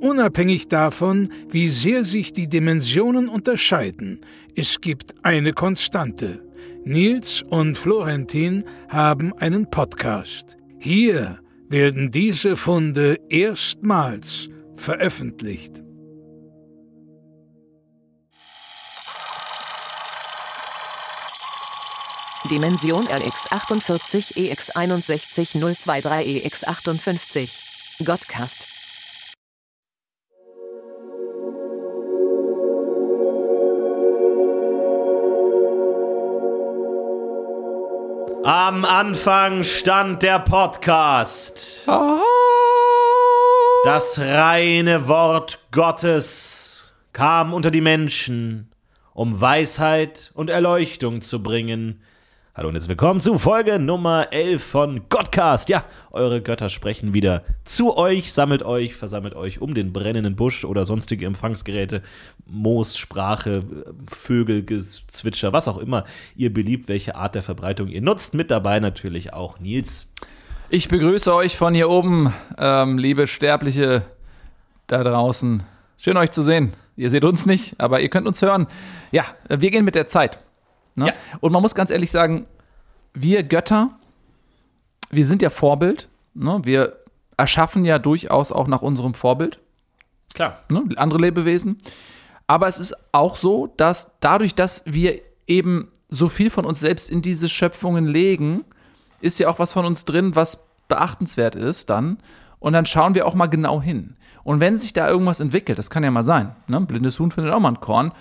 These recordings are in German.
Unabhängig davon, wie sehr sich die Dimensionen unterscheiden, es gibt eine Konstante. Nils und Florentin haben einen Podcast. Hier werden diese Funde erstmals veröffentlicht. Dimension RX48 EX61 023 EX58. Godcast. Am Anfang stand der Podcast. Das reine Wort Gottes kam unter die Menschen, um Weisheit und Erleuchtung zu bringen. Hallo und herzlich willkommen zu Folge Nummer 11 von Godcast. Ja, eure Götter sprechen wieder zu euch, sammelt euch, versammelt euch um den brennenden Busch oder sonstige Empfangsgeräte, Moos, Sprache, Vögel, Gezwitscher, was auch immer ihr beliebt, welche Art der Verbreitung ihr nutzt. Mit dabei natürlich auch Nils. Ich begrüße euch von hier oben, ähm, liebe Sterbliche da draußen. Schön euch zu sehen. Ihr seht uns nicht, aber ihr könnt uns hören. Ja, wir gehen mit der Zeit. Ne? Ja. Und man muss ganz ehrlich sagen, wir Götter, wir sind ja Vorbild. Ne? Wir erschaffen ja durchaus auch nach unserem Vorbild. Klar. Ne? Andere Lebewesen. Aber es ist auch so, dass dadurch, dass wir eben so viel von uns selbst in diese Schöpfungen legen, ist ja auch was von uns drin, was beachtenswert ist dann. Und dann schauen wir auch mal genau hin. Und wenn sich da irgendwas entwickelt, das kann ja mal sein, ne? blindes Huhn findet auch mal ein Korn,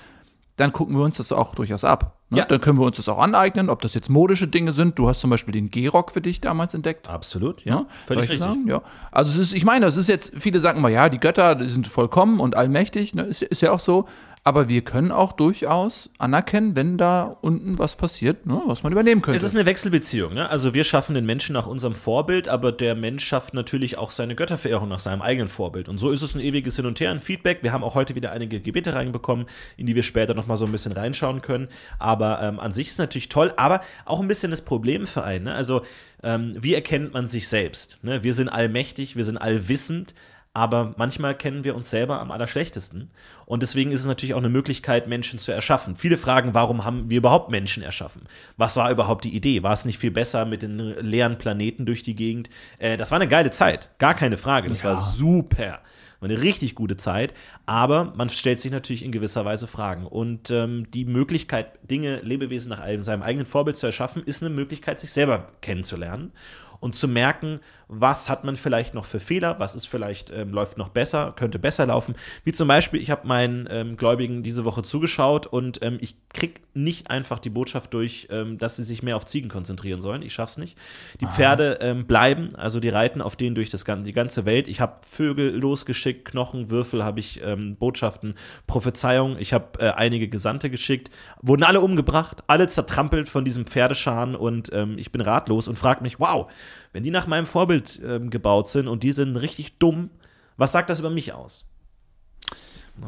dann gucken wir uns das auch durchaus ab. Ne? Ja. Dann können wir uns das auch aneignen, ob das jetzt modische Dinge sind. Du hast zum Beispiel den G-Rock für dich damals entdeckt. Absolut, ja. Ja, Völlig richtig. Sagen? Ja. Also es ist, ich meine, das ist jetzt, viele sagen mal, ja, die Götter die sind vollkommen und allmächtig, ne? ist, ist ja auch so. Aber wir können auch durchaus anerkennen, wenn da unten was passiert, ne? was man übernehmen könnte. Es ist eine Wechselbeziehung. Ne? Also wir schaffen den Menschen nach unserem Vorbild, aber der Mensch schafft natürlich auch seine Götterverehrung nach seinem eigenen Vorbild. Und so ist es ein ewiges Hin und Her, ein Feedback. Wir haben auch heute wieder einige Gebete reinbekommen, in die wir später noch mal so ein bisschen reinschauen können. Aber ähm, an sich ist es natürlich toll, aber auch ein bisschen das Problem für einen. Ne? Also ähm, wie erkennt man sich selbst? Ne? Wir sind allmächtig, wir sind allwissend. Aber manchmal kennen wir uns selber am allerschlechtesten. Und deswegen ist es natürlich auch eine Möglichkeit, Menschen zu erschaffen. Viele fragen, warum haben wir überhaupt Menschen erschaffen? Was war überhaupt die Idee? War es nicht viel besser mit den leeren Planeten durch die Gegend? Äh, das war eine geile Zeit, gar keine Frage. Das war super. War eine richtig gute Zeit, aber man stellt sich natürlich in gewisser Weise Fragen. Und ähm, die Möglichkeit, Dinge, Lebewesen nach einem- seinem eigenen Vorbild zu erschaffen, ist eine Möglichkeit, sich selber kennenzulernen und zu merken, was hat man vielleicht noch für Fehler, was ist vielleicht, ähm, läuft noch besser, könnte besser laufen. Wie zum Beispiel, ich habe meinen ähm, Gläubigen diese Woche zugeschaut und ähm, ich krieg nicht einfach die Botschaft durch, ähm, dass sie sich mehr auf Ziegen konzentrieren sollen. Ich schaff's nicht. Die Pferde ähm, bleiben, also die reiten auf denen durch das, gan- die ganze Welt. Ich habe Vögel losgeschickt, Knochen, Würfel habe ich, ähm, Botschaften, Prophezeiungen. Ich habe äh, einige Gesandte geschickt, wurden alle umgebracht, alle zertrampelt von diesem Pferdescharen und ähm, ich bin ratlos und frage mich, wow, wenn die nach meinem Vorbild ähm, gebaut sind und die sind richtig dumm, was sagt das über mich aus?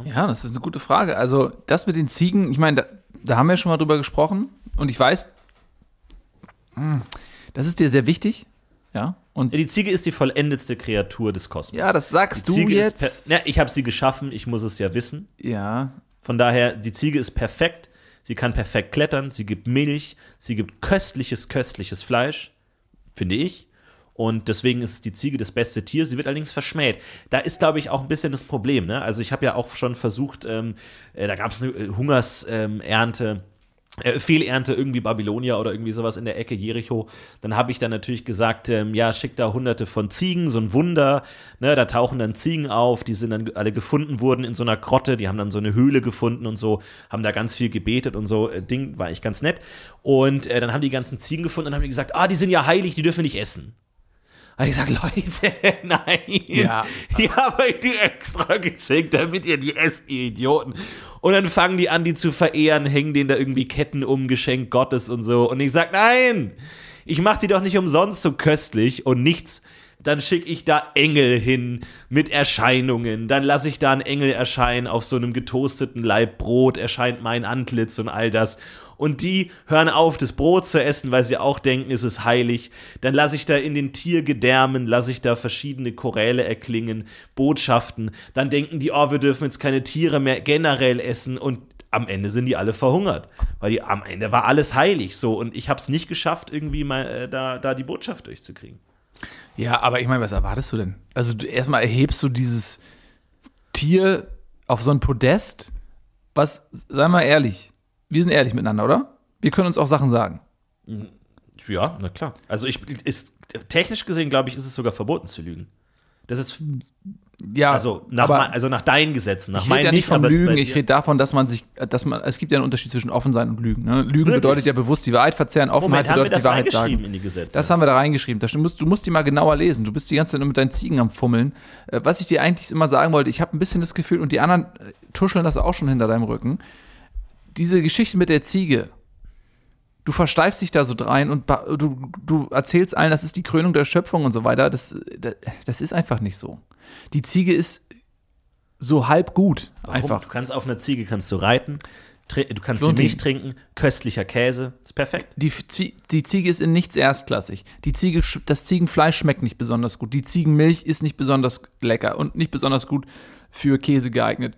Ja, das ist eine gute Frage. Also, das mit den Ziegen, ich meine, da, da haben wir schon mal drüber gesprochen und ich weiß, hm, das ist dir sehr wichtig. Ja, und Ja, Die Ziege ist die vollendetste Kreatur des Kosmos. ja, das sagst die du Ziege jetzt. ja, ich habe sie geschaffen, ich muss es ja wissen. ja, Von daher, die Ziege ist perfekt. Sie kann perfekt klettern, sie gibt Milch, sie gibt köstliches, köstliches Fleisch, finde ich. Und deswegen ist die Ziege das beste Tier. Sie wird allerdings verschmäht. Da ist, glaube ich, auch ein bisschen das Problem. Ne? Also ich habe ja auch schon versucht, ähm, äh, da gab es eine äh, Hungersernte. Äh, Fehlernte, irgendwie Babylonia oder irgendwie sowas in der Ecke Jericho. Dann habe ich dann natürlich gesagt, ähm, ja, schick da hunderte von Ziegen, so ein Wunder. Ne, da tauchen dann Ziegen auf, die sind dann alle gefunden worden in so einer Grotte, die haben dann so eine Höhle gefunden und so, haben da ganz viel gebetet und so. Äh, Ding war eigentlich ganz nett. Und äh, dann haben die ganzen Ziegen gefunden und haben die gesagt, ah, die sind ja heilig, die dürfen nicht essen. Und ich sag, Leute, nein. Ja. Ich habe euch die extra geschenkt, damit ihr die esst, ihr Idioten. Und dann fangen die an, die zu verehren, hängen denen da irgendwie Ketten um, Geschenk Gottes und so. Und ich sag, nein, ich mach die doch nicht umsonst so köstlich und nichts. Dann schicke ich da Engel hin mit Erscheinungen. Dann lasse ich da einen Engel erscheinen auf so einem getoasteten Laib Brot, erscheint mein Antlitz und all das und die hören auf, das Brot zu essen, weil sie auch denken, es ist heilig. Dann lasse ich da in den Tiergedärmen, lasse ich da verschiedene Choräle erklingen, Botschaften. Dann denken die, oh, wir dürfen jetzt keine Tiere mehr generell essen und am Ende sind die alle verhungert, weil die, am Ende war alles heilig so und ich habe es nicht geschafft, irgendwie mal äh, da, da die Botschaft durchzukriegen. Ja, aber ich meine, was erwartest du denn? Also du, erstmal erhebst du dieses Tier auf so ein Podest, was, sei mal ehrlich, wir sind ehrlich miteinander, oder? Wir können uns auch Sachen sagen. Ja, na klar. Also ich ist technisch gesehen, glaube ich, ist es sogar verboten zu lügen. Das ist Ja, also nach, mein, also nach deinen Gesetzen, nach ich rede meinen ja nicht aber Lügen, ich rede davon, dass man sich, dass man, es gibt ja einen Unterschied zwischen offen sein und Lügen. Ne? Lügen Wirklich? bedeutet ja bewusst die Wahrheit verzehren, Offenheit Moment, bedeutet das die Wahrheit sagen. in die Gesetze? Das haben wir da reingeschrieben. Das. Du musst, du musst die mal genauer lesen. Du bist die ganze Zeit nur mit deinen Ziegen am Fummeln. Äh, Was ich dir eigentlich immer sagen wollte, ich habe ein bisschen das Gefühl, und die anderen äh, tuscheln das auch schon hinter deinem Rücken, diese Geschichte mit der Ziege, du versteifst dich da so rein und du, du erzählst allen, das ist die Krönung der Schöpfung und so weiter. Das, das, das ist einfach nicht so. Die Ziege ist so halb gut. Warum? Einfach. Du kannst auf einer Ziege kannst du reiten, du kannst Lohnt Milch trinken, köstlicher Käse, ist perfekt. Die, die Ziege ist in nichts erstklassig. Die Ziege, das Ziegenfleisch schmeckt nicht besonders gut. Die Ziegenmilch ist nicht besonders lecker und nicht besonders gut für Käse geeignet.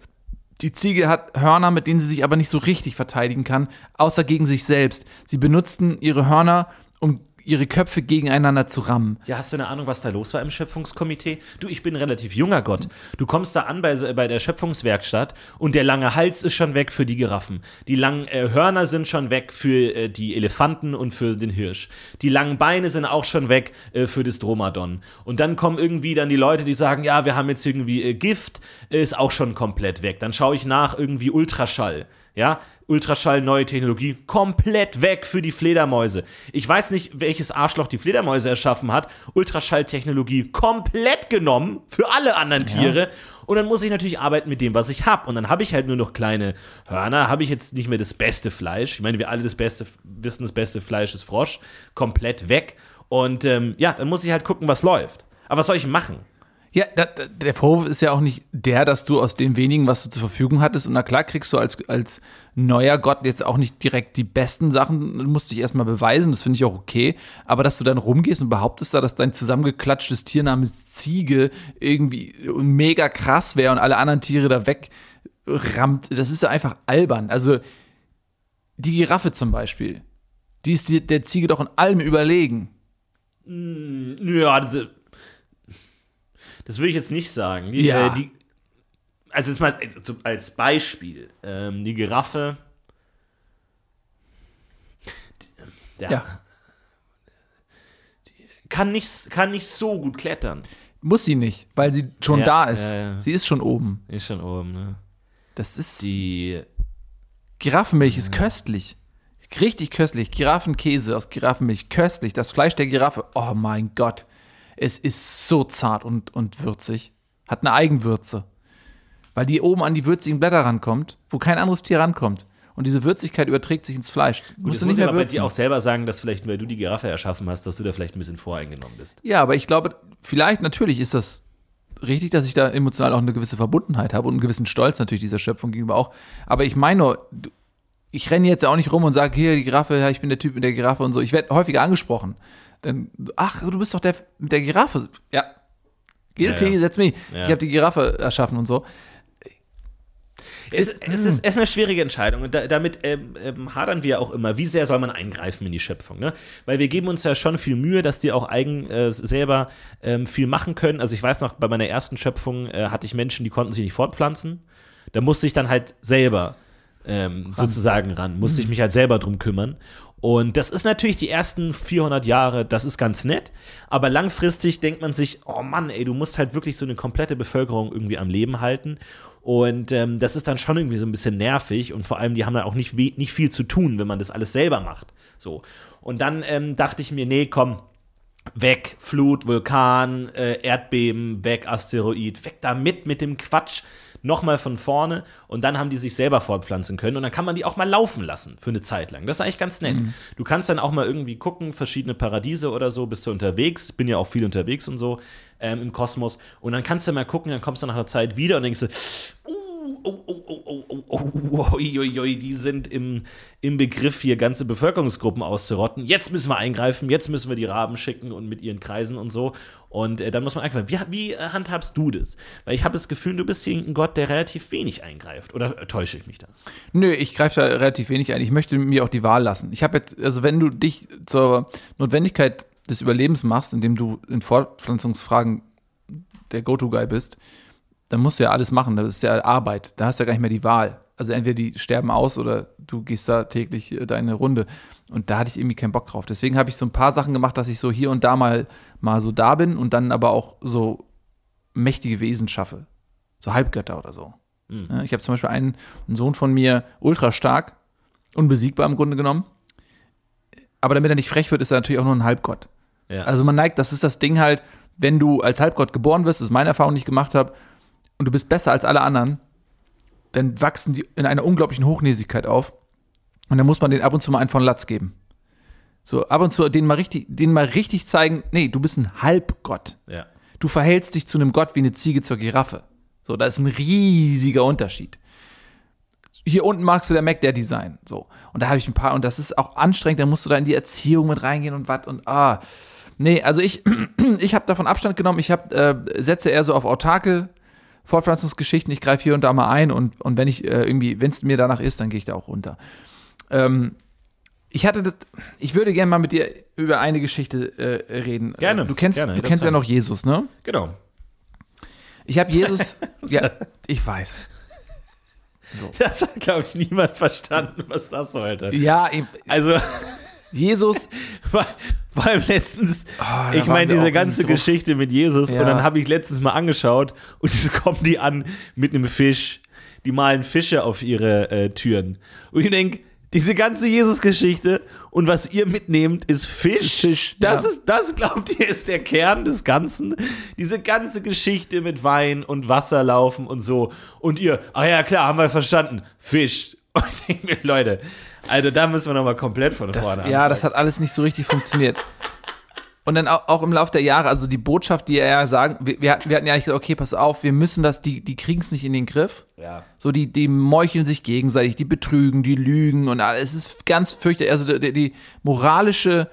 Die Ziege hat Hörner, mit denen sie sich aber nicht so richtig verteidigen kann, außer gegen sich selbst. Sie benutzten ihre Hörner, um ihre Köpfe gegeneinander zu rammen. Ja, hast du eine Ahnung, was da los war im Schöpfungskomitee? Du, ich bin relativ junger Gott. Du kommst da an bei, bei der Schöpfungswerkstatt und der lange Hals ist schon weg für die Giraffen. Die langen äh, Hörner sind schon weg für äh, die Elefanten und für den Hirsch. Die langen Beine sind auch schon weg äh, für das Dromadon. Und dann kommen irgendwie dann die Leute, die sagen, ja, wir haben jetzt irgendwie äh, Gift, ist auch schon komplett weg. Dann schaue ich nach, irgendwie Ultraschall. Ja, Ultraschall, neue Technologie, komplett weg für die Fledermäuse. Ich weiß nicht, welches Arschloch die Fledermäuse erschaffen hat. Ultraschalltechnologie komplett genommen für alle anderen Tiere. Und dann muss ich natürlich arbeiten mit dem, was ich habe. Und dann habe ich halt nur noch kleine Hörner, habe ich jetzt nicht mehr das beste Fleisch. Ich meine, wir alle das beste, wissen, das beste Fleisch ist Frosch. Komplett weg. Und ähm, ja, dann muss ich halt gucken, was läuft. Aber was soll ich machen? Ja, da, da, der Vorwurf ist ja auch nicht der, dass du aus dem wenigen, was du zur Verfügung hattest, und na klar kriegst du als, als neuer Gott jetzt auch nicht direkt die besten Sachen, musst dich erstmal beweisen, das finde ich auch okay, aber dass du dann rumgehst und behauptest da, dass dein zusammengeklatschtes Tier namens Ziege irgendwie mega krass wäre und alle anderen Tiere da wegrammt, das ist ja einfach albern. Also die Giraffe zum Beispiel, die ist die, der Ziege doch in allem überlegen. Ja, das, würde ich jetzt nicht sagen. Die, Ja. äh, die, also jetzt mal also als Beispiel, ähm, die Giraffe. Die, ja, Ja. Kann, nicht, kann nicht so gut klettern. Muss sie nicht, weil sie schon Ja, da ist. ja. Sie ist schon oben. Ist schon oben, ne? Das ist. Die. Giraffenmilch ist köstlich. Richtig köstlich. Giraffenkäse aus Giraffenmilch. Köstlich. Das Fleisch der Giraffe. Oh mein Gott. Es ist so zart und, und würzig. Hat eine Eigenwürze. Weil die oben an die würzigen Blätter rankommt, wo kein anderes Tier rankommt. Und diese Würzigkeit überträgt sich ins Fleisch. Gut, Musst du muss nicht ich mehr aber bei dir auch selber sagen, dass vielleicht, weil du die Giraffe erschaffen hast, dass du da vielleicht ein bisschen voreingenommen bist. Ja, aber ich glaube, vielleicht, natürlich ist das richtig, dass ich da emotional auch eine gewisse Verbundenheit habe und einen gewissen Stolz natürlich dieser Schöpfung gegenüber auch. Aber ich meine nur, ich renne jetzt auch nicht rum und sage, hier, die Giraffe, ja, ich bin der Typ mit der Giraffe und so. Ich werde häufiger angesprochen. Dann, ach, du bist doch der mit der Giraffe. Ja. Guilty, Ja, ja. setz mich. Ja. Ich habe die Giraffe erschaffen und so. Es, es, ist, es ist eine schwierige Entscheidung und da, damit ähm, ähm, hadern wir auch immer. Wie sehr soll man eingreifen in die Schöpfung? Ne? Weil wir geben uns ja schon viel Mühe, dass die auch eigen äh, selber ähm, viel machen können. Also ich weiß noch, bei meiner ersten Schöpfung äh, hatte ich Menschen, die konnten sich nicht fortpflanzen. Da musste ich dann halt selber ähm, sozusagen ran, musste ich mich halt selber drum kümmern. Und das ist natürlich die ersten 400 Jahre, das ist ganz nett, aber langfristig denkt man sich, oh Mann, ey, du musst halt wirklich so eine komplette Bevölkerung irgendwie am Leben halten. Und ähm, das ist dann schon irgendwie so ein bisschen nervig und vor allem, die haben ja auch nicht, nicht viel zu tun, wenn man das alles selber macht. So. Und dann ähm, dachte ich mir, nee, komm, weg, Flut, Vulkan, äh, Erdbeben, weg, Asteroid, weg damit mit dem Quatsch. Nochmal von vorne und dann haben die sich selber fortpflanzen können und dann kann man die auch mal laufen lassen für eine Zeit lang. Das ist eigentlich ganz nett. Mhm. Du kannst dann auch mal irgendwie gucken, verschiedene Paradiese oder so, bist du unterwegs, bin ja auch viel unterwegs und so ähm, im Kosmos und dann kannst du mal gucken, dann kommst du nach einer Zeit wieder und denkst du, uh, oh, oh, oh, oh, oh, oh, die sind im, im Begriff, hier ganze Bevölkerungsgruppen auszurotten. Jetzt müssen wir eingreifen, jetzt müssen wir die Raben schicken und mit ihren Kreisen und so. Und äh, dann muss man eingreifen. Wie, wie äh, handhabst du das? Weil ich habe das Gefühl, du bist hier ein Gott, der relativ wenig eingreift. Oder äh, täusche ich mich da? Nö, ich greife da relativ wenig ein. Ich möchte mir auch die Wahl lassen. Ich habe jetzt, also wenn du dich zur Notwendigkeit des Überlebens machst, indem du in Fortpflanzungsfragen der Go-To-Guy bist, dann musst du ja alles machen. Das ist ja Arbeit. Da hast du ja gar nicht mehr die Wahl. Also entweder die sterben aus oder du gehst da täglich äh, deine Runde. Und da hatte ich irgendwie keinen Bock drauf. Deswegen habe ich so ein paar Sachen gemacht, dass ich so hier und da mal, mal so da bin und dann aber auch so mächtige Wesen schaffe. So Halbgötter oder so. Ja, ich habe zum Beispiel einen, einen Sohn von mir, ultra stark, unbesiegbar im Grunde genommen. Aber damit er nicht frech wird, ist er natürlich auch nur ein Halbgott. Ja. Also man neigt, das ist das Ding halt, wenn du als Halbgott geboren wirst, das ist meine Erfahrung, die ich gemacht habe, und du bist besser als alle anderen, dann wachsen die in einer unglaublichen Hochnäsigkeit auf. Und dann muss man denen ab und zu mal einen von Latz geben. So, ab und zu denen mal richtig, denen mal richtig zeigen, nee, du bist ein Halbgott. ja. Du verhältst dich zu einem Gott wie eine Ziege zur Giraffe. So, da ist ein riesiger Unterschied. Hier unten magst du der Mac Daddy sein. So. Und da habe ich ein paar, und das ist auch anstrengend, da musst du da in die Erziehung mit reingehen und was und ah. Nee, also ich, ich habe davon Abstand genommen, ich hab, äh, setze eher so auf autarke Fortpflanzungsgeschichten, ich greife hier und da mal ein und, und wenn ich äh, irgendwie, wenn es mir danach ist, dann gehe ich da auch runter. Ähm, ich hatte das, ich würde gerne mal mit dir über eine Geschichte äh, reden. Gerne, Du kennst, gerne, du kennst ja noch Jesus, ne? Genau. Ich habe Jesus, ja, ich weiß. Das hat, glaube ich, niemand verstanden, was das sollte. Ja, ich- Also, Jesus, weil, letztens, Ah, da ich meine, diese ganze. Geschichte mit Jesus Ja. und dann habe ich letztens mal angeschaut und es kommen die an mit einem Fisch. Die malen Fische auf ihre äh, Türen. Und ich denke, diese ganze Jesus-Geschichte und was ihr mitnehmt, ist Fisch. Fisch, das ja. ist, das glaubt ihr, ist der Kern des Ganzen. Diese ganze Geschichte mit Wein und Wasserlaufen und so. Und ihr, ach ja, klar, haben wir verstanden. Fisch. Und ich denke mir, Leute, also da müssen wir nochmal komplett von das, vorne ja, das hat alles nicht so richtig funktioniert. Und dann auch, auch im Laufe der Jahre, also die Botschaft, die er ja sagen, wir, wir, hatten, ja eigentlich gesagt, okay, pass auf, wir müssen das, die, die kriegen es nicht in den Griff. Ja. So, die, die meucheln sich gegenseitig, die betrügen, die lügen und alles. Es ist ganz fürchterlich. Also die, die moralische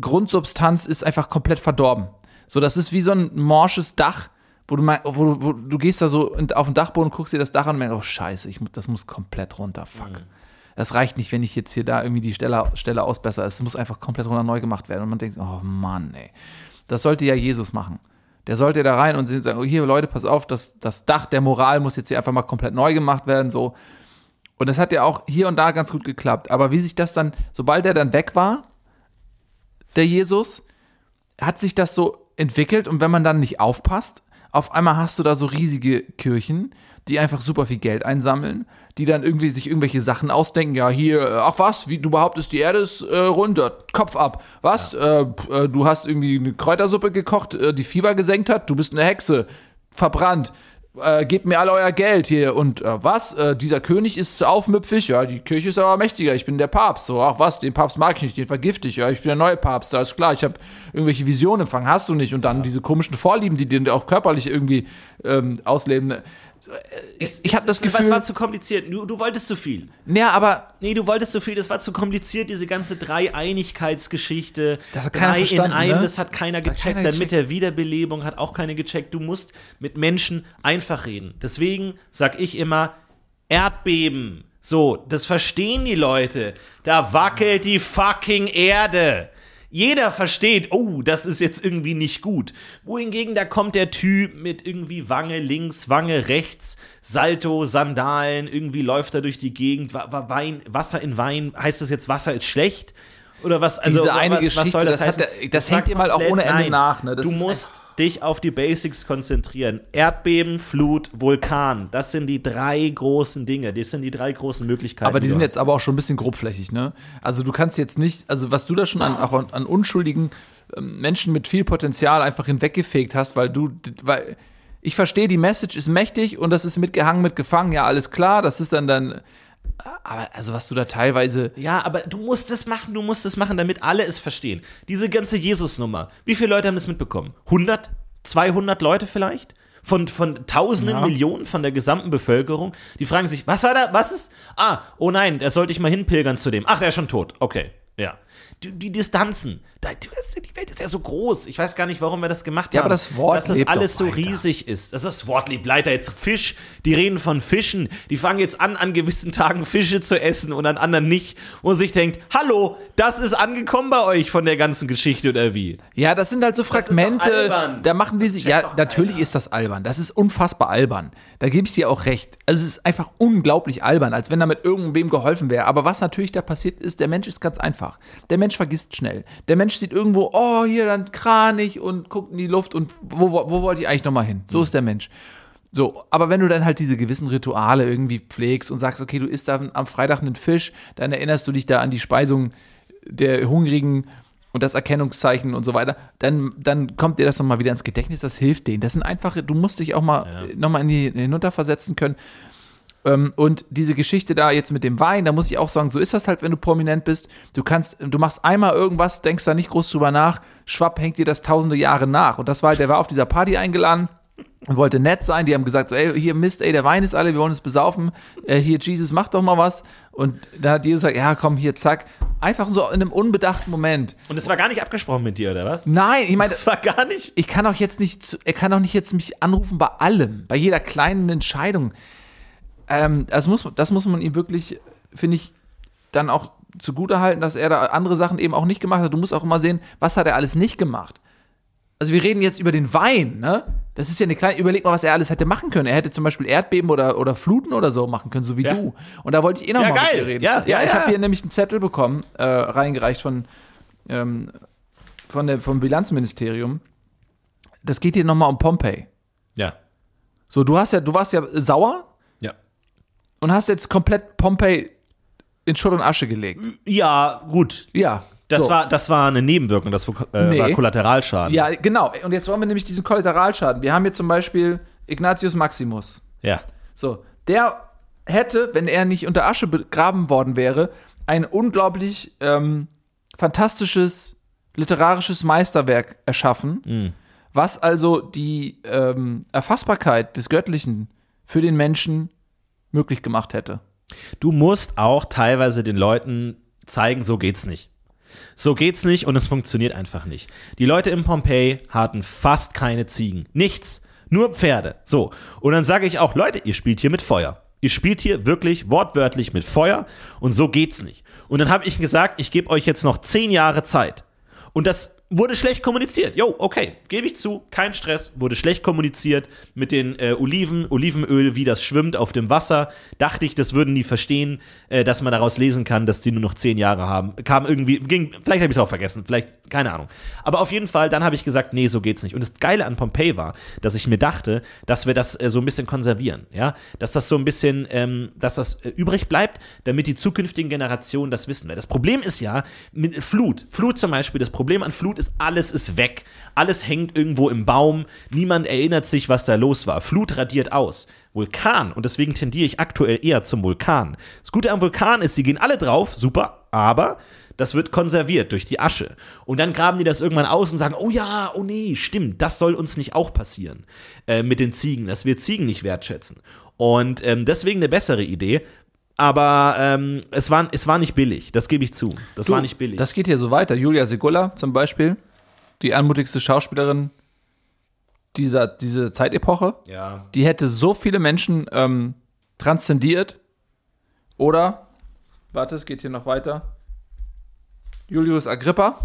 Grundsubstanz ist einfach komplett verdorben. So, das ist wie so ein morsches Dach, wo du, mal, wo, du- wo du gehst da so auf den Dachboden, guckst dir das Dach an und merkst, oh scheiße, ich, das muss komplett runter, fuck. Das reicht nicht, wenn ich jetzt hier da irgendwie die Stelle, Stelle ausbessere. Es muss einfach komplett runter neu gemacht werden. Und man denkt, oh Mann, ey. Das sollte ja Jesus machen. Der sollte da rein und sagen, oh, hier, Leute, pass auf, das, das Dach der Moral muss jetzt hier einfach mal komplett neu gemacht werden, so. Und das hat ja auch hier und da ganz gut geklappt. Aber wie sich das dann, sobald er dann weg war, der Jesus, hat sich das so entwickelt und wenn man dann nicht aufpasst, auf einmal hast du da so riesige Kirchen, die einfach super viel Geld einsammeln, die dann irgendwie sich irgendwelche Sachen ausdenken. Ja, hier, äh, ach was, wie du behauptest, die Erde ist äh, runter, Kopf ab. Was? Äh, p- äh, du hast irgendwie eine Kräutersuppe gekocht, äh, die Fieber gesenkt hat, du bist eine Hexe, verbrannt. Äh, gebt mir alle euer Geld hier. Und äh, was? Äh, dieser König ist aufmüpfig. Ja, die Kirche ist aber mächtiger. Ich bin der Papst. So, ach was, den Papst mag ich nicht, den vergifte ich. Ja, ich bin der neue Papst. Da ist klar, ich habe irgendwelche Visionen empfangen. Hast du nicht. Und dann diese komischen Vorlieben, die dir auch körperlich irgendwie ähm, ausleben. Ich, ich habe das Gefühl. war zu kompliziert? Du, du wolltest zu viel. Ja, aber Nee, du wolltest zu viel, das war zu kompliziert, diese ganze Dreieinigkeitsgeschichte. Das hat keiner Drei in einem, ne? das hat keiner gecheckt. keiner Dann mit der Wiederbelebung hat auch keiner gecheckt. Du musst mit Menschen einfach reden. Deswegen sag ich immer, Erdbeben. So, das verstehen die Leute. Da wackelt die fucking Erde. Jeder versteht, oh, das ist jetzt irgendwie nicht gut. Wohingegen, da kommt der Typ mit irgendwie Wange links, Wange rechts, Salto, Sandalen, irgendwie läuft er durch die Gegend, Wein, Wasser in Wein. Heißt das jetzt, Wasser ist schlecht? Oder was, also Diese eine was, was Geschichte, soll das, das hat heißen? der- das hängt dir mal auch ohne Ende nein. nach, ne? Du musst dich auf die Basics konzentrieren. Erdbeben, Flut, Vulkan. Das sind die drei großen Dinge. Das sind die drei großen Möglichkeiten. Aber die sind jetzt aber auch schon ein bisschen grobflächig, ne? Also du kannst jetzt nicht, also was du da schon an, auch an, an unschuldigen ähm, Menschen mit viel Potenzial einfach hinweggefegt hast, weil du, weil ich verstehe, die Message ist mächtig und das ist mitgehangen, mitgefangen, ja, alles klar, das ist dann dann, aber also was du da teilweise, Ja, aber du musst es machen, du musst es machen, damit alle es verstehen. Diese ganze Jesus-Nummer. Wie viele Leute haben das mitbekommen? 100? 200 Leute vielleicht? Von, von Tausenden, Ja. Millionen von der gesamten Bevölkerung? Die fragen sich, was war da? Was ist? Ah, oh nein, da sollte ich mal hinpilgern zu dem. Ach, der ist schon tot. Okay, ja. Die, die Distanzen. Die, Welt ist ja so groß. Ich weiß gar nicht, warum wir das gemacht Ja, haben. aber das Wort Dass das alles so riesig ist. Dass das Wort lebt weiter. Jetzt Fisch. Die reden von Fischen. Die fangen jetzt an, an gewissen Tagen Fische zu essen und an anderen nicht. Und sich denkt, hallo, das ist angekommen bei euch von der ganzen Geschichte oder wie? ja, das sind halt so ist doch Fragmente, albern. da machen die sich, ja, natürlich ist das albern, das ist unfassbar albern, da gebe ich dir auch recht, also es ist einfach unglaublich albern, als wenn damit irgendwem geholfen wäre, aber was natürlich da passiert ist, der Mensch ist ganz einfach, der Mensch vergisst schnell, der Mensch sieht irgendwo, oh, hier dann Kranich und guckt in die Luft und wo, wo, wo wollte ich eigentlich nochmal hin, so ist der Mensch. So, aber wenn du dann halt diese gewissen Rituale irgendwie pflegst und sagst, okay, du isst da am Freitag einen Fisch, dann erinnerst du dich da an die Speisung der Hungrigen und das Erkennungszeichen und so weiter, dann, dann kommt dir das nochmal wieder ins Gedächtnis, das hilft denen. Das sind einfache, du musst dich auch mal ja. nochmal in die hinunterversetzen können. Ähm, und diese Geschichte da jetzt mit dem Wein, da muss ich auch sagen, so ist das halt, wenn du prominent bist. Du kannst, du machst einmal irgendwas, denkst da nicht groß drüber nach, schwapp hängt dir das tausende Jahre nach. Und das war halt, der war auf dieser Party eingeladen und wollte nett sein. Die haben gesagt, so, ey, hier Mist, ey, der Wein ist alle, wir wollen uns besaufen. Äh, hier, Jesus, mach doch mal was. Und dann hat Jesus gesagt, ja, komm, hier, zack. Einfach so in einem unbedachten Moment. Und es war gar nicht abgesprochen mit dir, oder was? Nein, ich meine, Das war gar nicht. ich kann auch jetzt nicht, er kann auch nicht jetzt mich anrufen bei allem, bei jeder kleinen Entscheidung. Ähm, das, muss, das muss man ihm wirklich, finde ich, dann auch zugutehalten, dass er da andere Sachen eben auch nicht gemacht hat. Du musst auch immer sehen, was hat er alles nicht gemacht. Also wir reden jetzt über den Wein, ne? Das ist ja eine kleine, überleg mal, was er alles hätte machen können. Er hätte zum Beispiel Erdbeben oder, oder Fluten oder so machen können, so wie Ja. du. Und da wollte ich eh noch Ja, mal mit dir reden. Ja, ja, ich ja. habe hier nämlich einen Zettel bekommen, äh, reingereicht von, ähm, von der, vom Bilanzministerium. Das geht hier nochmal um Pompeii. Ja. So, du hast ja, du warst ja sauer. Und hast jetzt komplett Pompeii in Schutt und Asche gelegt. Ja, gut. Ja. Das, so. war, das war eine Nebenwirkung, das war, äh, Nee. war Kollateralschaden. Ja, genau. Und jetzt wollen wir nämlich diesen Kollateralschaden. Wir haben hier zum Beispiel Ignatius Maximus. Ja. So, der hätte, wenn er nicht unter Asche begraben worden wäre, ein unglaublich ähm, fantastisches literarisches Meisterwerk erschaffen, was also die ähm, Erfassbarkeit des Göttlichen für den Menschen möglich gemacht hätte. Du musst auch teilweise den Leuten zeigen, so geht's nicht. So geht's nicht und es funktioniert einfach nicht. Die Leute in Pompeji hatten fast keine Ziegen. Nichts. Nur Pferde. So. Und dann sage ich auch, Leute, ihr spielt hier mit Feuer. Ihr spielt hier wirklich wortwörtlich mit Feuer und so geht's nicht. Und dann habe ich gesagt, ich gebe euch jetzt noch zehn Jahre Zeit. Und das wurde schlecht kommuniziert. Jo, okay, gebe ich zu, kein Stress, wurde schlecht kommuniziert mit den äh, Oliven, Olivenöl, wie das schwimmt auf dem Wasser. Dachte ich, das würden die verstehen, äh, dass man daraus lesen kann, dass die nur noch zehn Jahre haben. Kam irgendwie, ging, vielleicht habe ich es auch vergessen, vielleicht, keine Ahnung. Aber auf jeden Fall, dann habe ich gesagt, nee, so geht's nicht. Und das Geile an Pompeii war, dass ich mir dachte, dass wir das äh, so ein bisschen konservieren, ja, dass das so ein bisschen, ähm, dass das äh, übrig bleibt, damit die zukünftigen Generationen das wissen. Weil das Problem ist ja, mit Flut, Flut zum Beispiel, das Problem an Flut ist, alles ist weg. Alles hängt irgendwo im Baum. Niemand erinnert sich, was da los war. Flut radiert aus. Vulkan, und deswegen tendiere ich aktuell eher zum Vulkan. Das Gute am Vulkan ist, sie gehen alle drauf, super, aber das wird konserviert durch die Asche. Und dann graben die das irgendwann aus und sagen, oh ja, oh nee, stimmt, das soll uns nicht auch passieren äh, mit den Ziegen, dass wir Ziegen nicht wertschätzen. Und ähm, deswegen eine bessere Idee. Aber ähm, es, war, es war nicht billig, das gebe ich zu. Das war nicht billig. Das geht hier so weiter. Julia Segulla zum Beispiel, die anmutigste Schauspielerin dieser, dieser Zeitepoche, ja. die hätte so viele Menschen ähm, transzendiert. Oder, warte, es geht hier noch weiter. Julius Agrippa.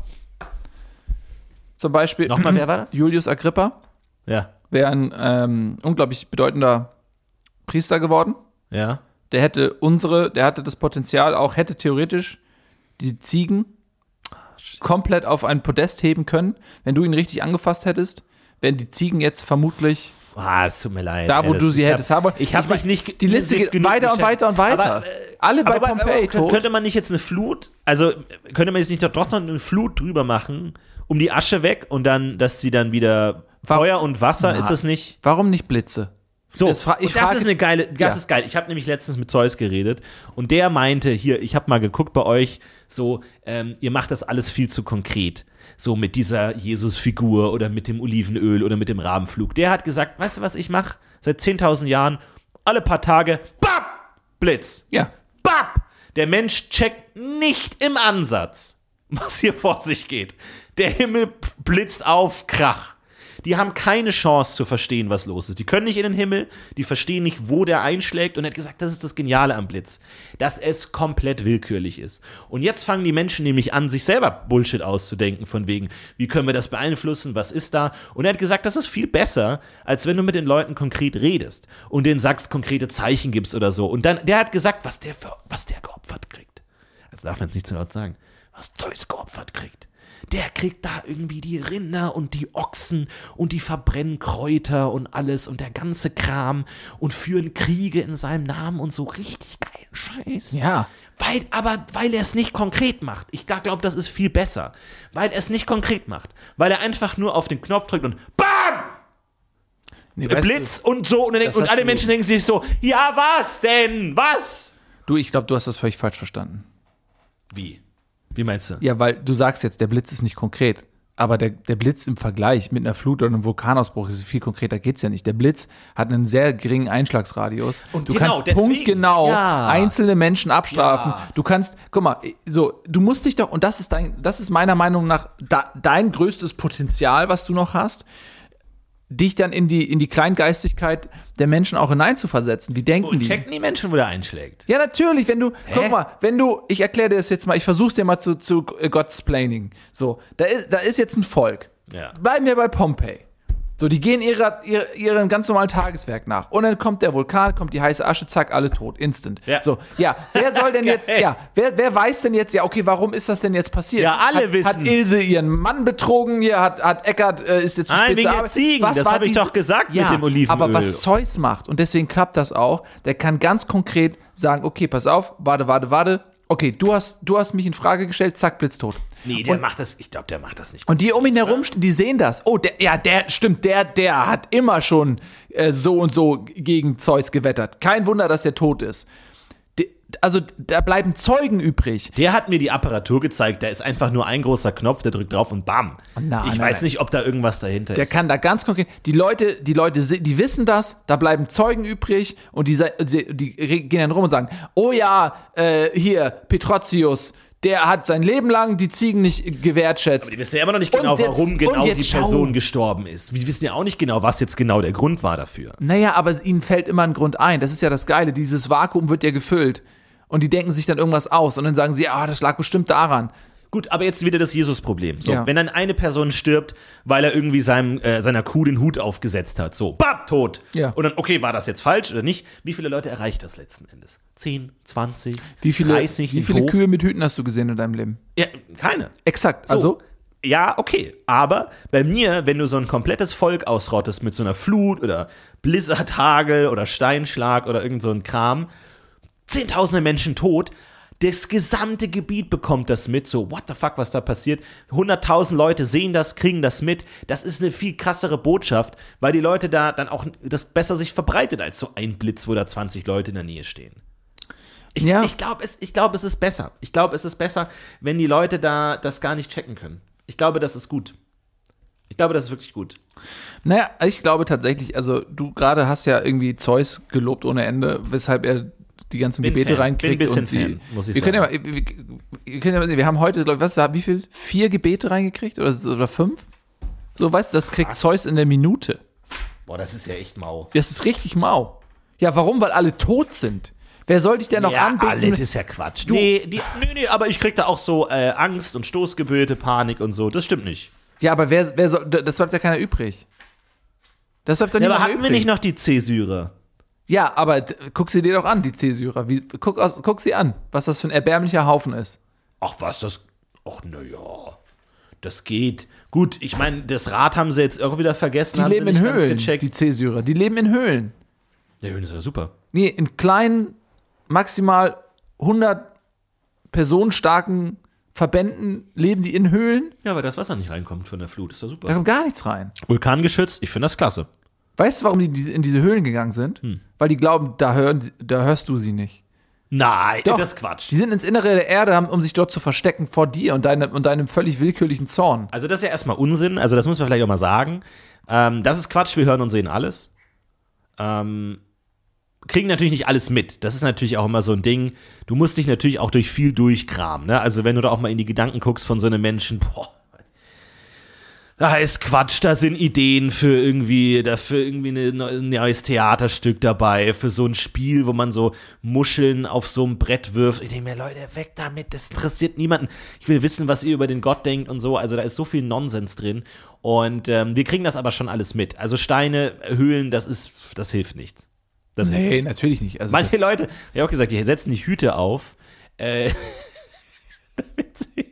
Zum Beispiel. Nochmal, wer war das? Julius Agrippa Ja. wäre ein ähm, unglaublich bedeutender Priester geworden. Ja. Der hätte unsere, der hatte das Potenzial auch, hätte theoretisch die Ziegen komplett auf ein Podest heben können, wenn du ihn richtig angefasst hättest. Wären die Ziegen jetzt vermutlich Ah, es tut mir leid. da, wo Alice. du sie hab- hättest haben wollen. Ich habe mich nicht. Die Liste geht weiter und weiter und weiter. Aber, äh, Alle bei aber, Pompeii aber, tot. Könnte man nicht jetzt eine Flut, also könnte man jetzt nicht doch noch eine Flut drüber machen, um die Asche weg und dann, dass sie dann wieder Feuer und Wasser, Na, ist das nicht? Warum nicht Blitze? So, Das ich das frage- ist eine geile, das Ja. ist geil. Ich habe nämlich letztens mit Zeus geredet und der meinte, hier, ich habe mal geguckt bei euch, so, ähm, ihr macht das alles viel zu konkret. So mit dieser Jesus-Figur oder mit dem Olivenöl oder mit dem Rabenflug. Der hat gesagt, weißt du, was ich mache? Seit 10.000 Jahren, alle paar Tage, bap, Blitz. Ja. Bap! Der Mensch checkt nicht im Ansatz, was hier vor sich geht. Der Himmel blitzt auf, Krach. Die haben keine Chance zu verstehen, was los ist. Die können nicht in den Himmel, die verstehen nicht, wo der einschlägt. Und er hat gesagt, das ist das Geniale am Blitz, dass es komplett willkürlich ist. Und jetzt fangen die Menschen nämlich an, sich selber Bullshit auszudenken, von wegen, wie können wir das beeinflussen, was ist da? Und er hat gesagt, das ist viel besser, als wenn du mit den Leuten konkret redest und denen sagst, konkrete Zeichen gibst oder so. Und dann, der hat gesagt, was der, für, was der geopfert kriegt. Also darf man es nicht zu laut sagen. Was Zeus geopfert kriegt. Der kriegt da irgendwie die Rinder und die Ochsen und die verbrennen Kräuter und alles und der ganze Kram und führen Kriege in seinem Namen und so richtig geilen Scheiß. Ja. Weil, aber weil er es nicht konkret macht. Ich glaube, das ist viel besser. Weil er es nicht konkret macht. Weil er einfach nur auf den Knopf drückt und BAM! Nee, Blitz und so. Und, und alle du- Menschen denken sich so, ja, was denn? Was? Du, du ich glaube, du hast das völlig falsch verstanden. Wie? Wie meinst du? Ja, weil du sagst jetzt, der Blitz ist nicht konkret. Aber der, der Blitz im Vergleich mit einer Flut oder einem Vulkanausbruch ist viel konkreter geht's ja nicht. Der Blitz hat einen sehr geringen Einschlagsradius. Und du genau, kannst deswegen. punktgenau Ja. einzelne Menschen abstrafen. Ja. Du kannst, guck mal, so, du musst dich doch, und das ist dein, das ist meiner Meinung nach da, dein größtes Potenzial, was du noch hast, dich dann in die, in die Kleingeistigkeit der Menschen auch hineinzuversetzen. Wie denken Und die? checken die Menschen, wo der einschlägt. Ja, natürlich, wenn du, guck mal, wenn du, ich erkläre dir das jetzt mal, ich versuch's dir mal zu, zu God'splaining. So, da ist, da ist jetzt ein Volk. Ja. Bleiben wir bei Pompeii. So, die gehen ihrer, ihr, ihrem ganz normalen Tageswerk nach. Und dann kommt der Vulkan, kommt die heiße Asche, zack, alle tot, instant. Ja. So, ja, wer soll denn jetzt, ja, wer, wer weiß denn jetzt, ja, okay, warum ist das denn jetzt passiert? Ja, alle hat, wissen's. Hat Ilse ihren Mann betrogen, hier hat, hat Eckart, äh, ist jetzt zu Nein, spät wegen der. Ziegen, Was das war hab ich doch gesagt mit ja, dem Olivenöl. Aber was Zeus macht, und deswegen klappt das auch, der kann ganz konkret sagen, okay, pass auf, warte, warte, warte, okay, du hast, du hast mich in Frage gestellt, zack, blitztot. Nee, der und, macht das, ich glaube, der macht das nicht. und die um ihn herum, die sehen das. Oh, der, ja, der, stimmt, der, der hat immer schon äh, so und so gegen Zeus gewettert. Kein Wunder, dass er tot ist. Also, da bleiben Zeugen übrig. Der hat mir die Apparatur gezeigt, da ist einfach nur ein großer Knopf, der drückt drauf und bam. Na, ich nein, weiß nein. nicht, ob da irgendwas dahinter Der ist. kann da ganz konkret, die Leute, die Leute, die wissen das, da bleiben Zeugen übrig und die, die, die gehen dann rum und sagen, oh ja, äh, hier, Petrotius, der hat sein Leben lang die Ziegen nicht gewertschätzt. die wissen ja immer noch nicht genau, jetzt- warum genau die schau. Person gestorben ist. Wir wissen ja auch nicht genau, was jetzt genau der Grund war dafür. Naja, aber ihnen fällt immer ein Grund ein. Das ist ja das Geile. Dieses Vakuum wird ja gefüllt. Und die denken sich dann irgendwas aus. Und dann sagen sie, ah, das lag bestimmt daran. Gut, aber jetzt wieder das Jesus-Problem. So, Ja. wenn dann eine Person stirbt, weil er irgendwie seinem, äh, seiner Kuh den Hut aufgesetzt hat, so, bap, tot. Ja. Und dann, okay, war das jetzt falsch oder nicht? Wie viele Leute erreicht das letzten Endes? 10, 20, Wie viele, 30, wie viele Hof? Kühe mit Hüten hast du gesehen in deinem Leben? Ja, keine. Exakt. So. Also, Ja, okay. Aber bei mir, wenn du so ein komplettes Volk ausrottest mit so einer Flut oder Blizzard, Hagel oder Steinschlag oder irgend so ein Kram, zehntausende Menschen tot, das gesamte Gebiet bekommt das mit, so, what the fuck, was da passiert. Hunderttausend Leute sehen das, kriegen das mit. Das ist eine viel krassere Botschaft, weil die Leute da dann auch das besser sich verbreitet als so ein Blitz, wo da 20 Leute in der Nähe stehen. Ich, Ja. ich glaube, es, ich glaub, es ist besser. Ich glaube, es ist besser, wenn die Leute da das gar nicht checken können. Ich glaube, das ist gut. Ich glaube, das ist wirklich gut. naja, ich glaube tatsächlich, also du gerade hast ja irgendwie Zeus gelobt ohne Ende, weshalb er die ganzen Bin Gebete Fan. reinkriegt. Bin ein bisschen und die, Fan, muss ich wir Können ja sagen. mal, wir, wir, können ja mal sehen, wir haben heute, glaub ich, was, wie viel? Vier Gebete reingekriegt oder, oder fünf? So, weißt du, das kriegt Zeus in der Minute. Boah, das ist ja echt mau. Das ist richtig mau. Ja, warum? Weil alle tot sind. Wer soll dich denn noch ja, anbeten? alle, das ist ja Quatsch. Nee, die, nee, nee, aber ich krieg da auch so äh, Angst und Stoßgebete, Panik und so. Das stimmt nicht. Ja, aber wer, wer soll, das bleibt ja keiner übrig. Das bleibt doch Ja, niemand aber hatten wir übrig. nicht noch die Cäsüre? Ja, aber guck sie dir doch an, die Cäsyrer. Wie, guck, aus, guck sie an, was das für ein erbärmlicher Haufen ist. Ach was, das. ach naja, das geht. Gut, ich meine, das Rad haben sie jetzt auch wieder vergessen. Die haben leben sie in Höhlen, Gecheckt. die Cäsyrer. Die leben in Höhlen. ja, Höhlen ist ja super. Nee, in kleinen, maximal 100 Personen starken Verbänden leben die in Höhlen. Ja, weil das Wasser nicht reinkommt von der Flut. Ist ja Da super. kommt gar nichts rein. Vulkangeschützt, ich finde das klasse. Weißt du, warum die in diese- Höhlen gegangen sind? Hm. Weil die glauben, da, hören, da hörst du sie nicht. Nein, Doch. das ist Quatsch. Die sind ins Innere der Erde, um sich dort zu verstecken vor dir und, deine, und deinem völlig willkürlichen Zorn. Also das ist ja erstmal Unsinn, also das muss man vielleicht auch mal sagen. Ähm, das ist Quatsch, wir hören und sehen alles. Ähm, kriegen natürlich nicht alles mit. Das ist natürlich auch immer so ein Ding. Du musst dich natürlich auch durch viel durchkramen. Ne? Also wenn du da auch mal in die Gedanken guckst von so einem Menschen, boah, da ist Quatsch, da sind Ideen für irgendwie, dafür irgendwie eine, ein neues Theaterstück dabei, für so ein Spiel, wo man so Muscheln auf so ein Brett wirft. Ich denke mir, Leute, weg damit, das interessiert niemanden. Ich will wissen, was ihr über den Gott denkt und so. Also da ist so viel Nonsens drin. Und ähm, wir kriegen das aber schon alles mit. Also Steine, Höhlen, das ist, das hilft nichts. Das hilft Nee, nicht. natürlich nicht. Also Manche Leute, ich habe auch gesagt, die setzen die Hüte auf, äh, damit, sie,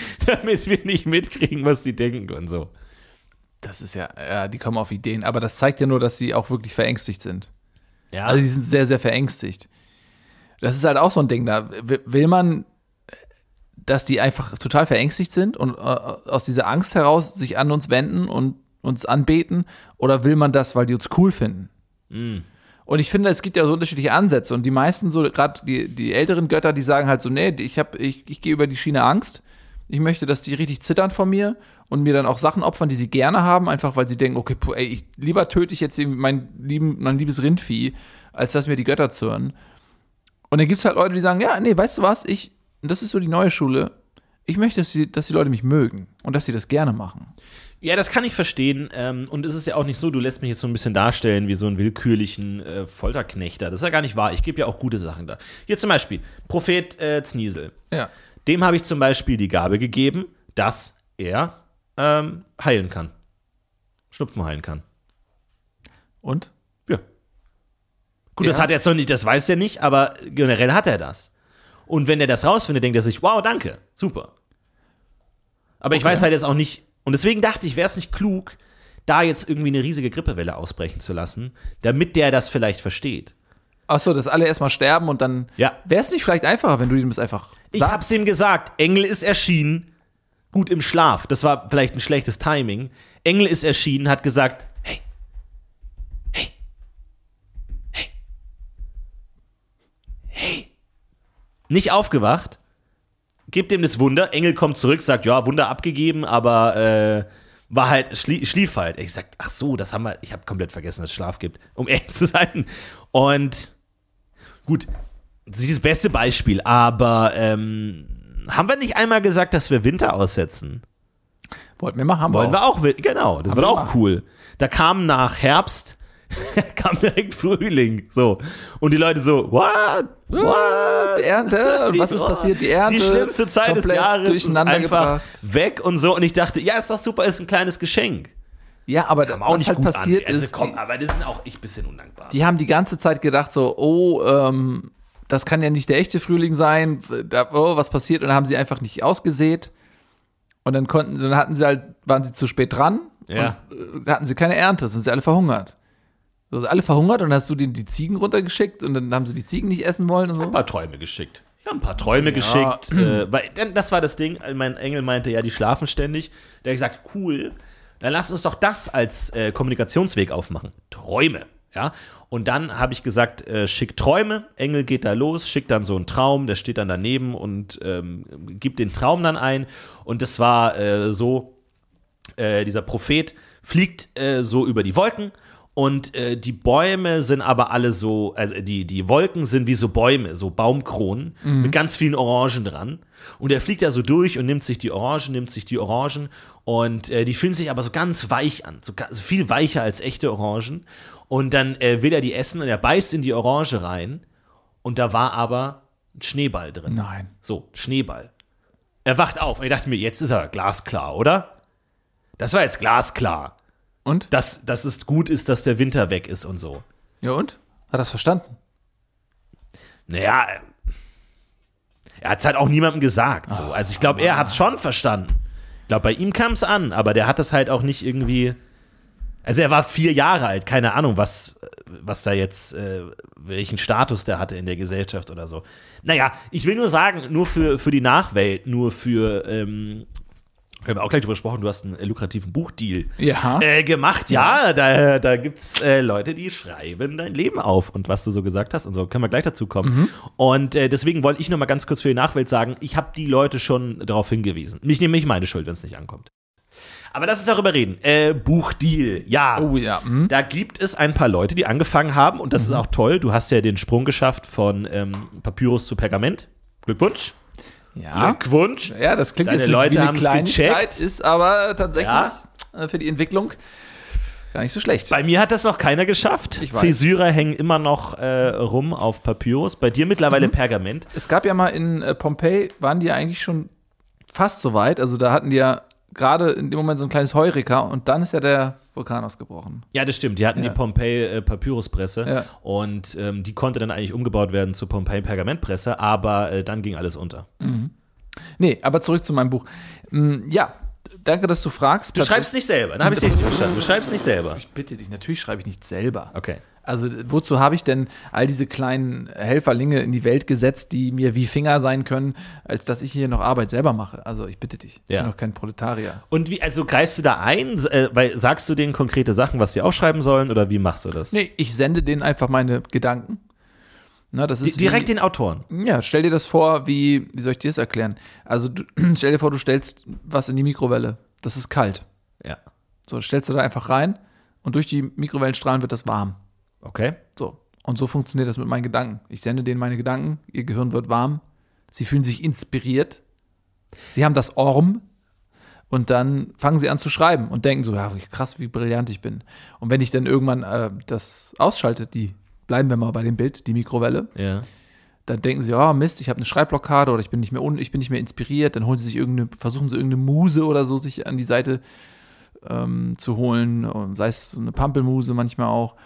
damit wir nicht mitkriegen, was die denken und so. das ist ja, ja, die kommen auf Ideen. Aber das zeigt ja nur, dass sie auch wirklich verängstigt sind. Ja, Also die sind sehr, sehr verängstigt. Das ist halt auch so ein Ding. Da will man, dass die einfach total verängstigt sind und äh, aus dieser Angst heraus sich an uns wenden und uns anbeten? Oder will man das, weil die uns cool finden? Und ich finde, es gibt ja so unterschiedliche Ansätze. Und die meisten, so gerade die, die älteren Götter, die sagen halt so, nee, ich, hab, ich, ich gehe über die Schiene Angst. Ich möchte, dass die richtig zittern vor mir und mir dann auch Sachen opfern, die sie gerne haben, einfach weil sie denken, okay, ey, ich, lieber töte ich jetzt mein, lieben, mein liebes Rindvieh, als dass mir die Götter zürnen. Und dann gibt es halt Leute, die sagen, ja, nee, weißt du was, ich, das ist so die neue Schule, ich möchte, dass die, dass die Leute mich mögen und dass sie das gerne machen. Ja, das kann ich verstehen. Ähm, und es ist ja auch nicht so, du lässt mich jetzt so ein bisschen darstellen wie so einen willkürlichen äh, Folterknechter. Das ist ja gar nicht wahr. Ich gebe ja auch gute Sachen da. Hier zum Beispiel, Prophet äh, Zniesel. Ja. Dem habe ich zum Beispiel die Gabe gegeben, dass er ähm, heilen kann. Schnupfen heilen kann. Und? Ja. Gut, das Ja. hat er jetzt noch nicht, das weiß er nicht, aber generell hat er das. Und wenn er das rausfindet, denkt er sich, wow, danke, super. Aber ich Okay. weiß halt jetzt auch nicht, und deswegen dachte ich, wäre es nicht klug, da jetzt irgendwie eine riesige Grippewelle ausbrechen zu lassen, damit der das vielleicht versteht. Achso, dass alle erstmal sterben und dann. Ja. Wäre es nicht vielleicht einfacher, wenn du ihm das einfach Ich sagst? hab's ihm gesagt, Engel ist erschienen, gut im Schlaf. Das war vielleicht ein schlechtes Timing. Engel ist erschienen, hat gesagt, hey, hey, hey, hey. Nicht aufgewacht, gibt ihm das Wunder. Engel kommt zurück, sagt, ja, Wunder abgegeben, aber äh, war halt, schlie schlief halt. Ich sag, ach so, das haben wir, ich habe komplett vergessen, dass es Schlaf gibt, um ehrlich zu sein. Und gut, das ist das beste Beispiel, aber ähm, haben wir nicht einmal gesagt, dass wir Winter aussetzen? Wollten wir machen, haben Wollen wir wir auch, genau, das Haben war wir auch cool. Da kam nach Herbst, kam direkt Frühling, so. Und die Leute so, what? What? Ernte, und Die- was ist passiert? Die Ernte. Die schlimmste Zeit des Jahres ist einfach gebracht. weg und so. Und ich dachte, ja, ist doch super, ist ein kleines Geschenk. Ja, aber Kam auch was nicht halt passiert an. Also, ist, komm, die, aber das sind auch ich ein bisschen undankbar. die haben die ganze Zeit gedacht so, oh, ähm, das kann ja nicht der echte Frühling sein. Da, oh, was passiert? Und dann haben sie einfach nicht ausgesät. Und dann konnten sie, dann hatten sie halt, waren sie zu spät dran. Ja. Und, äh, hatten sie keine Ernte, sind sie alle verhungert. So, alle verhungert und hast du denen die Ziegen runtergeschickt und dann haben sie die Ziegen nicht essen wollen und ein so. paar Träume geschickt. Ja, ein paar Träume geschickt. Äh, weil, das war das Ding. Mein Engel meinte, ja, die schlafen ständig. Der hat gesagt, cool, dann lass uns doch das als äh, Kommunikationsweg aufmachen. Träume. Ja. Und dann habe ich gesagt, äh, schick Träume. Engel geht da los, schickt dann so einen Traum, der steht dann daneben und ähm, gibt den Traum dann ein. Und das war äh, so, äh, dieser Prophet fliegt äh, so über die Wolken und äh, die Bäume sind aber alle so, also die, die Wolken sind wie so Bäume, so Baumkronen mit ganz vielen Orangen dran. Und er fliegt da so durch und nimmt sich die Orangen, nimmt sich die Orangen und äh, die fühlen sich aber so ganz weich an, so, so viel weicher als echte Orangen. Und dann äh, will er die essen und er beißt in die Orange rein und da war aber ein Schneeball drin. Nein. So, Schneeball. Er wacht auf und ich dachte mir, jetzt ist er glasklar, oder? Das war jetzt glasklar, Und? dass, dass es gut ist, dass der Winter weg ist und so. Ja, und? Hat das verstanden? Naja, äh, Er hat es halt auch niemandem gesagt. So. Also ich glaube, er hat es schon verstanden. Ich glaube, bei ihm kam es an, aber der hat das halt auch nicht irgendwie. Also er war vier Jahre alt, keine Ahnung, was, was da jetzt, äh, welchen Status der hatte in der Gesellschaft oder so. Naja, ich will nur sagen, nur für, für die Nachwelt, nur für, ähm, wir haben auch gleich drüber gesprochen, du hast einen lukrativen Buchdeal Ja. äh, gemacht. Ja, da, da gibt es äh, Leute, die schreiben dein Leben auf und was du so gesagt hast und so. Können wir gleich dazu kommen. Und äh, deswegen wollte ich noch mal ganz kurz für die Nachwelt sagen, ich habe die Leute schon darauf hingewiesen. Mich nehme ich meine Schuld, wenn es nicht ankommt. Aber lass uns darüber reden. Äh, Buchdeal, ja. Oh ja. hm. Da gibt es ein paar Leute, die angefangen haben und das ist auch toll. Du hast ja den Sprung geschafft von ähm, Papyrus zu Pergament. Glückwunsch. Ja. Glückwunsch. Ja, das klingt Deine jetzt Leute haben's Kleinigkeit, gecheckt. ist aber tatsächlich Ja. äh, für die Entwicklung gar nicht so schlecht. Bei mir hat das noch keiner geschafft. Cäsyre hängen immer noch äh, rum auf Papyrus. Bei dir mittlerweile Mhm. Pergament. Es gab ja mal in äh, Pompeji, waren die ja eigentlich schon fast so weit. Also da hatten die ja gerade in dem Moment so ein kleines Heureka und dann ist ja der Vulkan ausgebrochen. Ja, das stimmt. Die hatten Ja. die Pompeii äh, Ja. und ähm, die konnte dann eigentlich umgebaut werden zur Pompeii Pergamentpresse, aber äh, dann ging alles unter. Nee, aber zurück zu meinem Buch. Mm, ja, danke, dass du fragst. Du schreibst nicht selber, dann habe ich dich nicht verstanden. Du schreibst nicht selber. Bitte dich, natürlich schreibe ich nicht selber. Okay. Also wozu habe ich denn all diese kleinen Helferlinge in die Welt gesetzt, die mir wie Finger sein können, als dass ich hier noch Arbeit selber mache? Also ich bitte dich, ich Ja. bin doch kein Proletarier. Und wie, also greifst du da ein? Äh, weil, sagst du denen konkrete Sachen, was sie aufschreiben sollen oder wie machst du das? Nee, ich sende denen einfach meine Gedanken. Na, das Di- ist Direkt wie, den Autoren. Ja, stell dir das vor, wie, wie soll ich dir das erklären? Also du, stell dir vor, du stellst was in die Mikrowelle. Das ist kalt. Ja. So, stellst du da einfach rein und durch die Mikrowellenstrahlen wird das warm. Okay. So. Und so funktioniert das mit meinen Gedanken. Ich sende denen meine Gedanken, ihr Gehirn wird warm, sie fühlen sich inspiriert, sie haben das Orm und dann fangen sie an zu schreiben und denken so, ja, krass, wie brillant ich bin. Und wenn ich dann irgendwann äh, das ausschalte, die, bleiben wir mal bei dem Bild, die Mikrowelle, Ja. dann denken sie, oh Mist, ich habe eine Schreibblockade oder ich bin nicht mehr un, ich bin nicht mehr inspiriert, dann holen sie sich irgendeine, versuchen sie irgendeine Muse oder so sich an die Seite ähm, zu holen, sei es so eine Pampelmuse manchmal auch.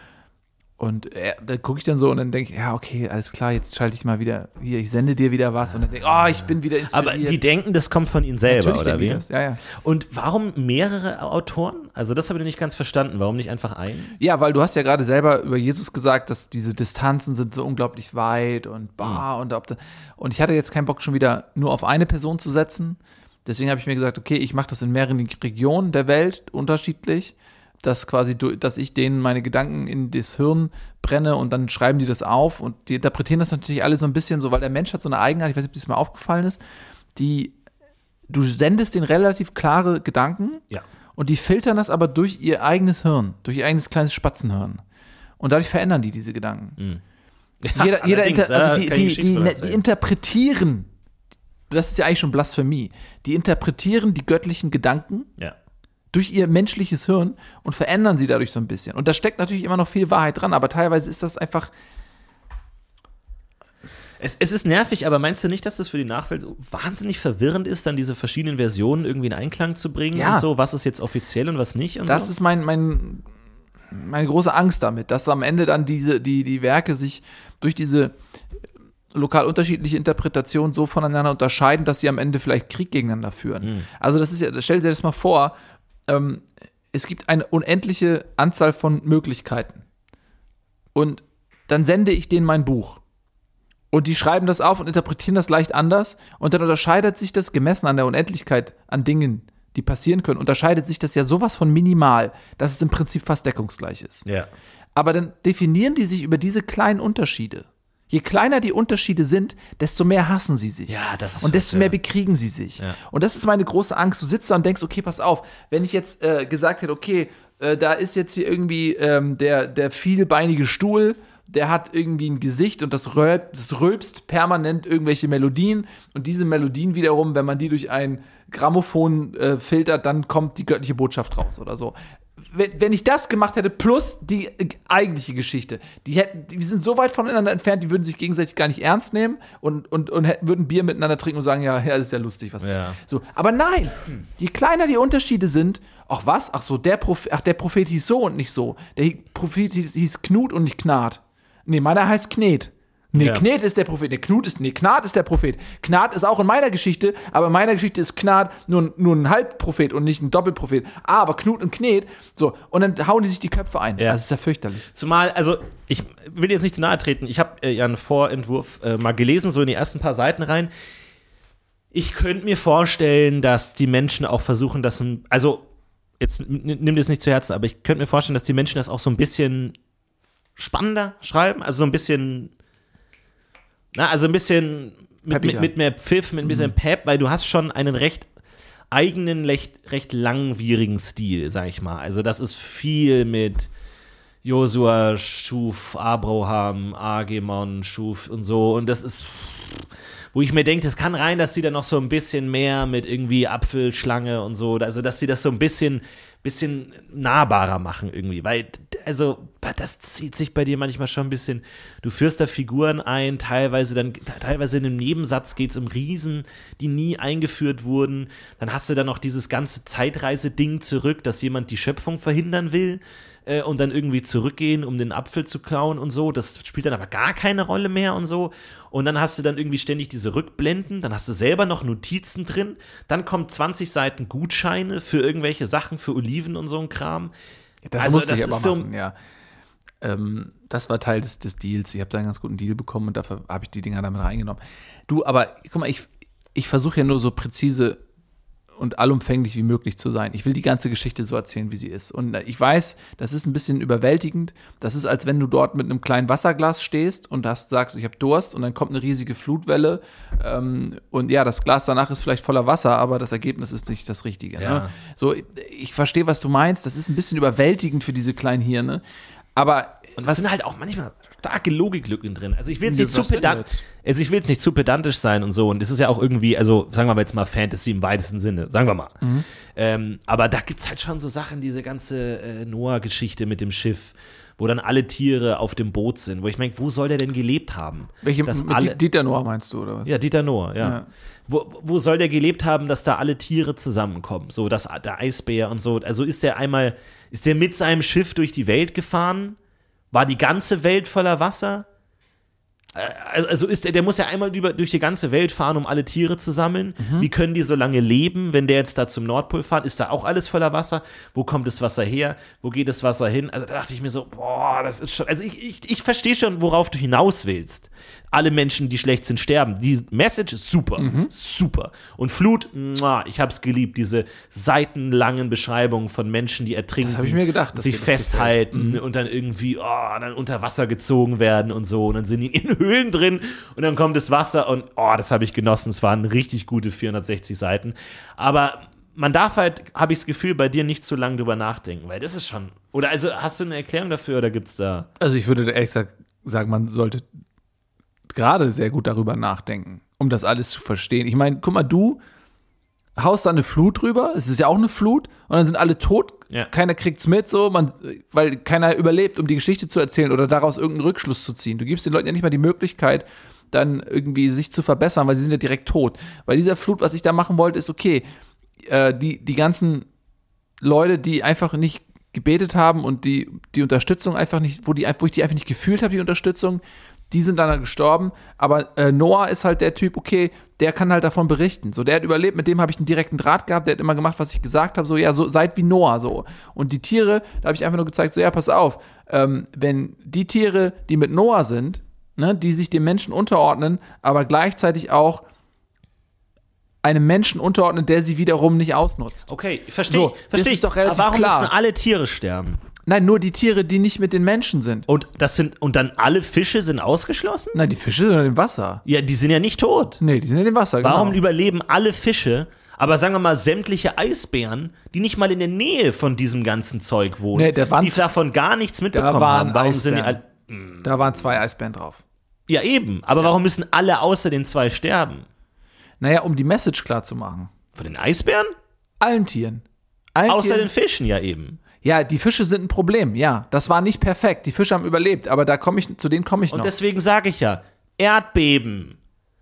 Und äh, da gucke ich dann so und dann denke ich, ja, okay, alles klar, jetzt schalte ich mal wieder, hier, ich sende dir wieder was und dann denke ich, oh, ich bin wieder inspiriert. Aber die denken, das kommt von ihnen selber, Natürlich oder wie? das, ja, ja. Und warum mehrere Autoren? Also das habe ich nicht ganz verstanden. Warum nicht einfach einen? Ja, weil du hast ja gerade selber über Jesus gesagt, dass diese Distanzen sind so unglaublich weit und bah und ob da, und ich hatte jetzt keinen Bock schon wieder nur auf eine Person zu setzen. Deswegen habe ich mir gesagt, okay, ich mache das in mehreren Regionen der Welt unterschiedlich, dass quasi dass ich denen meine Gedanken in das Hirn brenne und dann schreiben die das auf und die interpretieren das natürlich alle so ein bisschen so, weil der Mensch hat so eine Eigenart, ich weiß nicht, ob das mal aufgefallen ist, die du sendest denen relativ klare Gedanken Ja. und die filtern das aber durch ihr eigenes Hirn, durch ihr eigenes kleines Spatzenhirn. Und dadurch verändern die diese Gedanken. Jeder, jeder allerdings, inter, also die, die, die, ne- die interpretieren, das ist ja eigentlich schon Blasphemie, die interpretieren die göttlichen Gedanken Ja. Durch ihr menschliches Hirn und verändern sie dadurch so ein bisschen. Und da steckt natürlich immer noch viel Wahrheit dran, aber teilweise ist das einfach, Es, es ist nervig, aber meinst du nicht, dass das für die Nachwelt wahnsinnig verwirrend ist, dann diese verschiedenen Versionen irgendwie in Einklang zu bringen Ja. und so? Was ist jetzt offiziell und was nicht? Und das so? ist mein, mein, meine große Angst damit, dass am Ende dann diese, die, die Werke sich durch diese lokal unterschiedliche Interpretation so voneinander unterscheiden, dass sie am Ende vielleicht Krieg gegeneinander führen. Also das ist ja, stell dir das mal vor, ähm, es gibt eine unendliche Anzahl von Möglichkeiten. Und dann sende ich denen mein Buch. Und die schreiben das auf und interpretieren das leicht anders. Und dann unterscheidet sich das, gemessen an der Unendlichkeit an Dingen, die passieren können, unterscheidet sich das ja sowas von minimal, dass es im Prinzip fast deckungsgleich ist. Ja. Aber dann definieren die sich über diese kleinen Unterschiede. Je kleiner die Unterschiede sind, desto mehr hassen sie sich. Ja, das ist Und desto was, mehr ja. bekriegen sie sich. Ja. Und das ist meine große Angst. Du sitzt da und denkst, okay, pass auf, wenn ich jetzt äh, gesagt hätte, okay, äh, da ist jetzt hier irgendwie ähm, der, der vielbeinige Stuhl, der hat irgendwie ein Gesicht und das, rölp, das rülpst permanent irgendwelche Melodien. Und diese Melodien wiederum, wenn man die durch ein Grammophon äh, filtert, dann kommt die göttliche Botschaft raus oder so. Wenn, ich das gemacht hätte, plus die eigentliche Geschichte, die hätten, die sind so weit voneinander entfernt, die würden sich gegenseitig gar nicht ernst nehmen und, und, und hätten, würden Bier miteinander trinken und sagen, ja, ja, das ist ja lustig, was. Ja. So, aber nein, je kleiner die Unterschiede sind, ach was, ach so, der Prophet, ach, der Prophet hieß so und nicht so. Der Prophet hieß, hieß Knut und nicht Knat. Nee, meiner heißt Knet. Nee, Ja. Knet ist der Prophet. Nee, Knut ist, nee, Knat ist der Prophet. Knat ist auch in meiner Geschichte, aber in meiner Geschichte ist Knat nur, ein- nur ein Halbprophet und nicht ein Doppelprophet. Aber Knut und Knet, so, und dann hauen die sich die Köpfe ein. Ja. Das ist ja fürchterlich. Zumal, also ich will jetzt nicht zu nahe treten, ich habe äh, ja einen Vorentwurf äh, mal gelesen, so in die ersten paar Seiten rein. Ich könnte mir vorstellen, dass die Menschen auch versuchen, das, also jetzt nimm das nicht zu Herzen, aber ich könnte mir vorstellen, dass die Menschen das auch so ein bisschen spannender schreiben, also so ein bisschen, na, also ein bisschen mit, mit, mit mehr Pfiff, mit ein bisschen Pep, weil du hast schon einen recht eigenen, recht, recht langwierigen Stil, sag ich mal. Also das ist viel mit Josua schuf Abraham, Agemon schuf und so. Und das ist wo ich mir denke, es kann rein, dass sie da noch so ein bisschen mehr mit irgendwie Apfelschlange und so, also dass sie das so ein bisschen, bisschen nahbarer machen irgendwie, weil, also, das zieht sich bei dir manchmal schon ein bisschen, du führst da Figuren ein, teilweise dann, teilweise in einem Nebensatz geht es um Riesen, die nie eingeführt wurden, dann hast du dann noch dieses ganze Zeitreise-Ding zurück, dass jemand die Schöpfung verhindern will, äh, und dann irgendwie zurückgehen, um den Apfel zu klauen und so. Das spielt dann aber gar keine Rolle mehr und so. Und dann hast du dann irgendwie ständig diese Rückblenden, dann hast du selber noch Notizen drin, dann kommen 20 Seiten Gutscheine für irgendwelche Sachen, für Oliven und so ein Kram. Das Also, musste das ich aber ist so- machen, ja. Ähm, das war Teil des, des Deals. Ich habe da einen ganz guten Deal bekommen und dafür habe ich die Dinger damit reingenommen. Du, aber guck mal, ich, ich versuche ja nur so präzise und allumfänglich wie möglich zu sein. Ich will die ganze Geschichte so erzählen, wie sie ist. Und äh, ich weiß, das ist ein bisschen überwältigend. Das ist, als wenn du dort mit einem kleinen Wasserglas stehst und hast, sagst, ich habe Durst und dann kommt eine riesige Flutwelle. Ähm, und ja, das Glas danach ist vielleicht voller Wasser, aber das Ergebnis ist nicht das Richtige. Ja. Ne? So, ich- ich verstehe, was du meinst. Das ist ein bisschen überwältigend für diese kleinen Hirne. Aber Und es sind halt auch manchmal starke Logiklücken drin. Also ich will jetzt Ja, nicht zu pedantisch, also ich will nicht zu pedantisch sein und so. Und das ist ja auch irgendwie, also sagen wir mal jetzt mal Fantasy im weitesten Sinne, sagen wir mal. Mhm. Ähm, aber da gibt es halt schon so Sachen, diese ganze äh, Noah-Geschichte mit dem Schiff, wo dann alle Tiere auf dem Boot sind, wo ich meine, wo soll der denn gelebt haben? welche Dass alle, Di- Dieter Noah meinst du, oder was? ja, Dieter Noah, ja. Ja. Wo, wo soll der gelebt haben, dass da alle Tiere zusammenkommen? So, dass der Eisbär und so. Also ist der einmal, ist der mit seinem Schiff durch die Welt gefahren? War die ganze Welt voller Wasser? Äh, Also ist der, der muss ja einmal über, durch die ganze Welt fahren, um alle Tiere zu sammeln. Wie können die so lange leben, wenn der jetzt da zum Nordpol fährt? Ist da auch alles voller Wasser? Wo kommt das Wasser her? Wo geht das Wasser hin? Also da dachte ich mir so, boah, das ist schon. Also ich, ich, ich verstehe schon, worauf du hinaus willst. Alle Menschen, die schlecht sind, sterben. Die Message ist super. Super. Und Flut, muah, ich hab's geliebt. Diese seitenlangen Beschreibungen von Menschen, die ertrinken. Das hab ich mir gedacht, sich festhalten und dann irgendwie, oh, dann unter Wasser gezogen werden und so. Und dann sind die in Höhlen drin und dann kommt das Wasser und oh, das habe ich genossen. Es waren richtig gute 460 Seiten. Aber man darf halt, habe ich das Gefühl, bei dir nicht zu lange drüber nachdenken, weil das ist schon. Oder also hast du eine Erklärung dafür oder gibt's da. Also ich würde ehrlich gesagt sagen, man sollte gerade sehr gut darüber nachdenken, um das alles zu verstehen. Ich meine, guck mal, du haust da eine Flut drüber, es ist ja auch eine Flut, und dann sind alle tot, Ja. keiner kriegt's mit, so, man, weil keiner überlebt, um die Geschichte zu erzählen oder daraus irgendeinen Rückschluss zu ziehen. Du gibst den Leuten ja nicht mal die Möglichkeit, dann irgendwie sich zu verbessern, weil sie sind ja direkt tot. Bei dieser Flut, was ich da machen wollte, ist okay, äh, die, die ganzen Leute, die einfach nicht gebetet haben und die, die Unterstützung einfach nicht, wo, die, wo ich die einfach nicht gefühlt habe, die Unterstützung, die sind dann halt gestorben. Aber äh, Noah ist halt der Typ, okay, der kann halt davon berichten. So, der hat überlebt, mit dem habe ich einen direkten Draht gehabt, der hat immer gemacht, was ich gesagt habe, so, ja, so seid wie Noah, so. Und die Tiere, da habe ich einfach nur gezeigt, so, ja, pass auf, ähm, wenn die Tiere, die mit Noah sind, ne, die sich dem Menschen unterordnen, aber gleichzeitig auch einem Menschen unterordnen, der sie wiederum nicht ausnutzt. Okay, verstehe So, ich. das Verstehe ist ich. doch relativ Aber warum klar. müssen alle Tiere sterben? Nein, nur die Tiere, die nicht mit den Menschen sind. Und das sind und dann alle Fische sind ausgeschlossen? Nein, die Fische sind im Wasser. Ja, die sind ja nicht tot. Nee, die sind in dem Wasser. Warum genau. überleben alle Fische, aber sagen wir mal sämtliche Eisbären, die nicht mal in der Nähe von diesem ganzen Zeug wohnen, Nee, da waren- die davon gar nichts mitbekommen waren haben? Warum sind die alle, Da waren zwei Eisbären drauf. Ja, eben. Aber warum müssen alle außer den zwei sterben? Naja, um die Message klar zu machen. Von den Eisbären? Allen Tieren. Allen Außer Tieren. den Fischen ja eben. Ja, die Fische sind ein Problem, ja. Das war nicht perfekt. Die Fische haben überlebt, aber da komme ich, zu denen komme ich Und noch. deswegen sage ich ja, Erdbeben,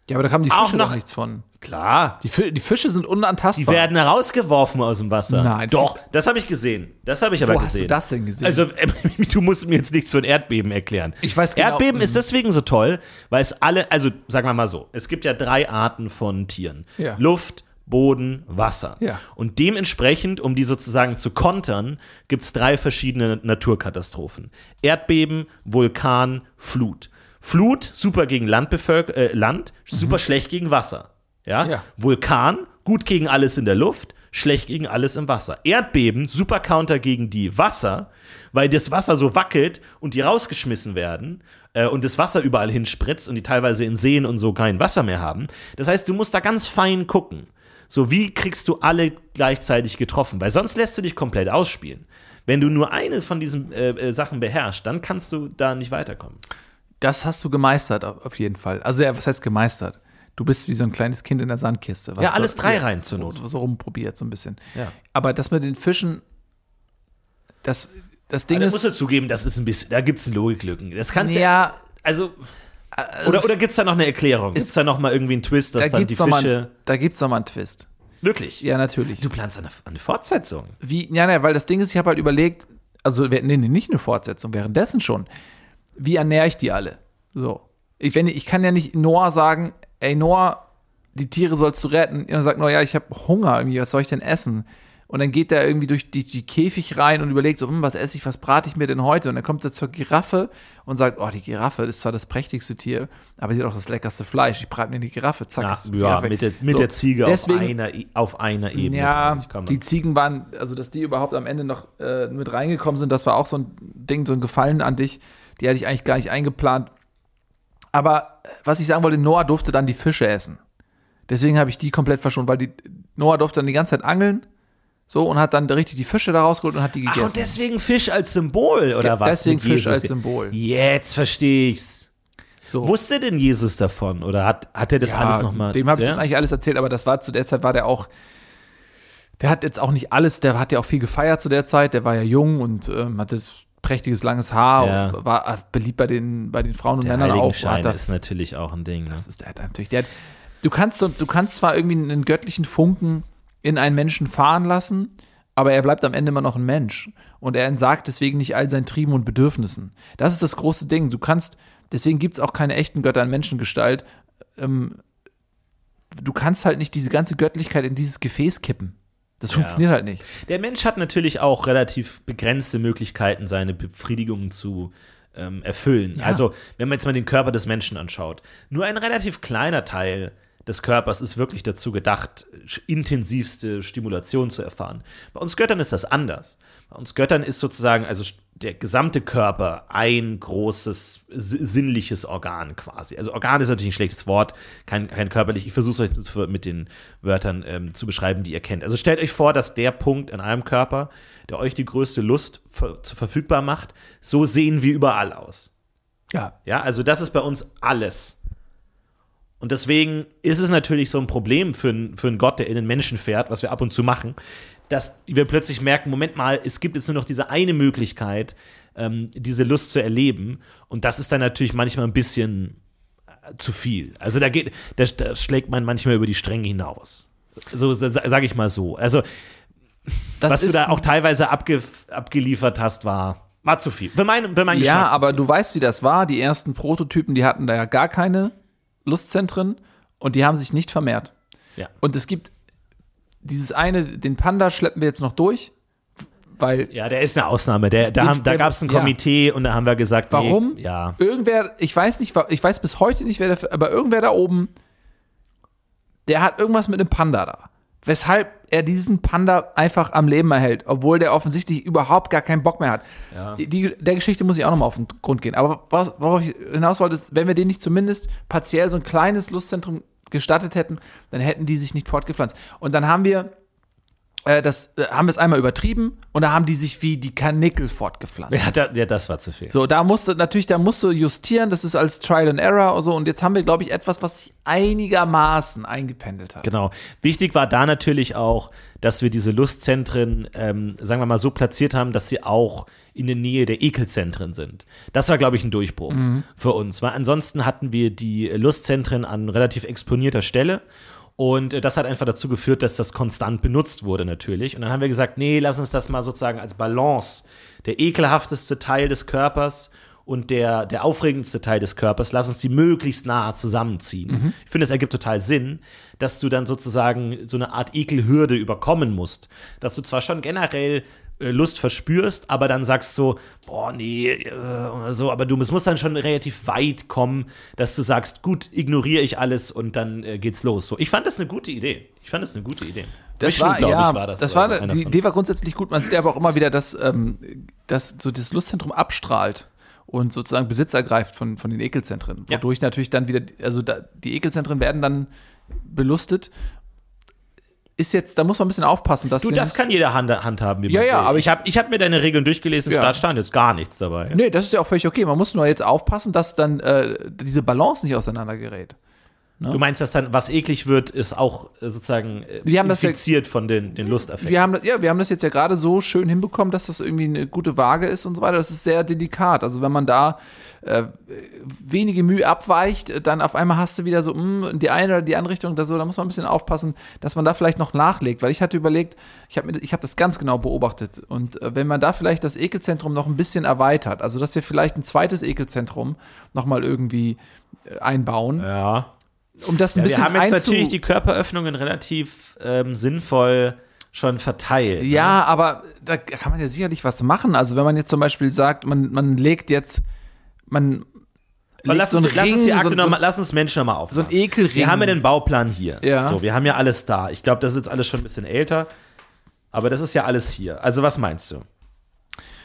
ja, aber da haben die Fische noch- nichts von. Klar. Die, Fi- die Fische sind Die unantastbar. werden herausgeworfen aus dem Wasser. Nein, Doch, das habe ich gesehen. Das habe ich aber Wo hast gesehen. du das denn gesehen? Also, äh, du musst mir jetzt nichts von Erdbeben erklären. Ich weiß genau- Erdbeben ist deswegen so toll, weil es alle, also sagen wir mal so, es gibt ja drei Arten von Tieren: Ja. Luft, Boden, Wasser. Ja. Und dementsprechend, um die sozusagen zu kontern, gibt es drei verschiedene Naturkatastrophen: Erdbeben, Vulkan, Flut. Flut, super gegen Landbevölker äh, Land, super schlecht gegen Wasser. Ja? Ja. Vulkan, gut gegen alles in der Luft, schlecht gegen alles im Wasser. Erdbeben, super Counter gegen die Wasser, weil das Wasser so wackelt und die rausgeschmissen werden äh, und das Wasser überall hinspritzt und die teilweise in Seen und so kein Wasser mehr haben. Das heißt, du musst da ganz fein gucken. So, wie kriegst du alle gleichzeitig getroffen? Weil sonst lässt du dich komplett ausspielen. Wenn du nur eine von diesen äh, äh, Sachen beherrschst, dann kannst du da nicht weiterkommen. Das hast du gemeistert, auf jeden Fall. Also, ja, was heißt gemeistert? Du bist wie so ein kleines Kind in der Sandkiste. Ja, alles so, drei rein zur Not. So, so rumprobiert, so ein bisschen. Ja. Aber das mit den Fischen, das, das Ding Da ist. musst du zugeben, das ist ein bisschen, da gibt es Logiklücken. Das kannst du ja, Also, oder, oder gibt es da noch eine Erklärung? Gibt es da noch mal irgendwie einen Twist, dass da dann die noch mal, Fische. da gibt's noch mal einen Twist. Wirklich? Ja, natürlich. Du planst eine, eine Fortsetzung. Wie, ja, ja, weil das Ding ist, ich habe halt überlegt, also, wir- nee, nee, nicht eine Fortsetzung, währenddessen schon. Wie ernähre ich die alle? So. Ich, wenn, ich kann ja nicht Noah sagen, ey, Noah, die Tiere sollst du retten. Und er sagt, Noah, ja, ich habe Hunger irgendwie, was soll ich denn essen? Und dann geht er irgendwie durch die, die Käfig rein und überlegt so, hm, was esse ich, was brate ich mir denn heute? Und dann kommt er zur Giraffe und sagt, oh, die Giraffe ist zwar das prächtigste Tier, aber sie hat auch das leckerste Fleisch. Ich brate mir die Giraffe, zack, Ja, ist die ja Giraffe. mit, der, mit So, der Ziege deswegen, auf, einer, auf einer Ebene. ja, die. Ziegen waren, also dass die überhaupt am Ende noch äh, mit reingekommen sind, das war auch so ein Ding, so ein Gefallen an dich. Die hatte ich eigentlich gar nicht eingeplant. Aber äh, was ich sagen wollte, Noah durfte dann die Fische essen. Deswegen habe ich die komplett verschont, weil die, Noah durfte dann die ganze Zeit angeln. So, und hat dann richtig die Fische da rausgeholt und hat die Ach, gegessen. und deswegen Fisch als Symbol, oder Ja, was? deswegen Fisch Jesus? als Symbol. Jetzt verstehe ich's. so. Wusste denn Jesus davon? Oder hat, hat er das Ja, alles nochmal? Dem habe ich ja? das eigentlich alles erzählt, aber das war zu der Zeit war der auch. Der hat jetzt auch nicht alles, der hat ja auch viel gefeiert zu der Zeit, der war ja jung und ähm, hatte das prächtiges langes Haar Ja. und war äh, beliebt bei den, bei den Frauen und Der Männern auch. Heiligenschein Hat da, ist natürlich auch ein Ding. Ne? das ist der hat natürlich. Der hat, du kannst du kannst zwar irgendwie einen göttlichen Funken in einen Menschen fahren lassen, aber er bleibt am Ende immer noch ein Mensch und er entsagt deswegen nicht all seinen Trieben und Bedürfnissen. Das ist das große Ding. Du kannst, deswegen gibt es auch keine echten Götter in Menschengestalt. Ähm, du kannst halt nicht diese ganze Göttlichkeit in dieses Gefäß kippen. Das funktioniert halt nicht. Der Mensch hat natürlich auch relativ begrenzte Möglichkeiten, seine Befriedigungen zu ähm, erfüllen. Also, wenn man jetzt mal den Körper des Menschen anschaut, nur ein relativ kleiner Teil des Körpers ist wirklich dazu gedacht, intensivste Stimulation zu erfahren. Bei uns Göttern ist das anders. Bei uns Göttern ist sozusagen, also der gesamte Körper ein großes si- sinnliches Organ quasi. Also Organ ist natürlich ein schlechtes Wort, kein, kein körperlich. Ich versuche es euch mit den Wörtern ähm, zu beschreiben, die ihr kennt. Also stellt euch vor, dass der Punkt in eurem Körper, der euch die größte Lust ver verfügbar macht, so sehen wir überall aus. Ja. Ja, also das ist bei uns alles. Und deswegen ist es natürlich so ein Problem für, einen- für einen Gott, der in den Menschen fährt, was wir ab und zu machen, dass wir plötzlich merken, Moment mal, es gibt jetzt nur noch diese eine Möglichkeit, ähm, diese Lust zu erleben. Und das ist dann natürlich manchmal ein bisschen äh, zu viel. Also da geht, da, da schlägt man manchmal über die Stränge hinaus. So sage ich mal so. Also Das was du da auch teilweise abge, abgeliefert hast, war, war zu viel. Für mein, für mein Ja, aber du weißt, wie das war. Die ersten Prototypen, die hatten da ja gar keine Lustzentren und die haben sich nicht vermehrt. Ja. Und es gibt dieses eine, den Panda schleppen wir jetzt noch durch, weil Ja, der ist eine Ausnahme. Der, da haben, da gab es ein ja. Komitee und da haben wir gesagt, Warum? Nee, ja. irgendwer, ich weiß nicht, ich weiß bis heute nicht, wer dafür, aber irgendwer da oben, der hat irgendwas mit einem Panda da. Weshalb er diesen Panda einfach am Leben erhält, obwohl der offensichtlich überhaupt gar keinen Bock mehr hat. Die, die, der Geschichte muss ich auch nochmal auf den Grund gehen. Aber was, worauf ich hinaus wollte, ist, wenn wir denen nicht zumindest partiell so ein kleines Lustzentrum gestattet hätten, dann hätten die sich nicht fortgepflanzt. Und dann haben wir äh, das, äh, haben wir es einmal übertrieben und da haben die sich wie die Kanickel fortgepflanzt. Ja, da, ja, das war zu viel. So, da musste natürlich, da musst du justieren, das ist als Trial and Error und so. Und jetzt haben wir, glaube ich, etwas, was sich einigermaßen eingependelt hat. Genau. Wichtig war da natürlich auch, dass wir diese Lustzentren, ähm, sagen wir mal, so platziert haben, dass sie auch in der Nähe der Ekelzentren sind. Das war, glaube ich, ein Durchbruch für uns, weil ansonsten hatten wir die Lustzentren an relativ exponierter Stelle Und äh, das hat einfach dazu geführt, dass das konstant benutzt wurde natürlich. Und dann haben wir gesagt, nee, lass uns das mal sozusagen als Balance. Der ekelhafteste Teil des Körpers und der, der aufregendste Teil des Körpers, lass uns die möglichst nah zusammenziehen. Ich finde, es ergibt total Sinn, dass du dann sozusagen so eine Art Ekelhürde überkommen musst. Dass du zwar schon generell Lust verspürst, aber dann sagst so, boah, nee, äh, oder so, aber du es muss dann schon relativ weit kommen, dass du sagst, gut, ignoriere ich alles und dann äh, geht's los. So, ich fand das eine gute Idee. Ich fand das eine gute Idee. Das Mission, war, ja, ich, war das. das war, so, einer die Idee war grundsätzlich gut. Man sieht aber auch immer wieder, dass, ähm, dass so das Lustzentrum abstrahlt und sozusagen Besitz ergreift von, von den Ekelzentren. Ja. Wodurch natürlich dann wieder, also da, die Ekelzentren werden dann belustet. Ist jetzt, da muss man ein bisschen aufpassen, dass Du, das kann jeder Hand, handhaben, wie Ja, man ja, will. aber ich habe ich hab mir deine Regeln durchgelesen und Ja. da stand jetzt gar nichts dabei. Nee, das ist ja auch völlig okay. Man muss nur jetzt aufpassen, dass dann äh, diese Balance nicht auseinandergerät. Du meinst, dass dann, was eklig wird, ist auch äh, sozusagen äh, Wir das ja- infiziert von den, den Lusteffekten. Wir haben, das- ja, wir haben das jetzt ja gerade so schön hinbekommen, dass das irgendwie eine gute Waage ist und so weiter. Das ist sehr delikat. Also wenn man da äh, wenige Mühe abweicht, äh, dann auf einmal hast du wieder so mh, in die eine oder die andere Richtung oder so. Da muss man ein bisschen aufpassen, dass man da vielleicht noch nachlegt. Weil ich hatte überlegt, ich habe ich hab das ganz genau beobachtet. Und äh, wenn man da vielleicht das Ekelzentrum noch ein bisschen erweitert, also dass wir vielleicht ein zweites Ekelzentrum nochmal irgendwie einbauen, ja. Um das ein ja wir bisschen haben jetzt natürlich die Körperöffnungen relativ ähm, sinnvoll schon verteilt. ne? Ja, aber da kann man ja sicherlich was machen. Also wenn man jetzt zum Beispiel sagt, man, man legt jetzt, man Aber legt lass, so uns, lass, uns Ring, die so, Akte so, noch mal, lass uns Menschen nochmal so aufmachen. ein Ekelring. wir haben ja den Bauplan hier. Ja. So, wir haben ja alles da. Ich glaube, das ist jetzt alles schon ein bisschen älter. Aber das ist ja alles hier. Also, was meinst du?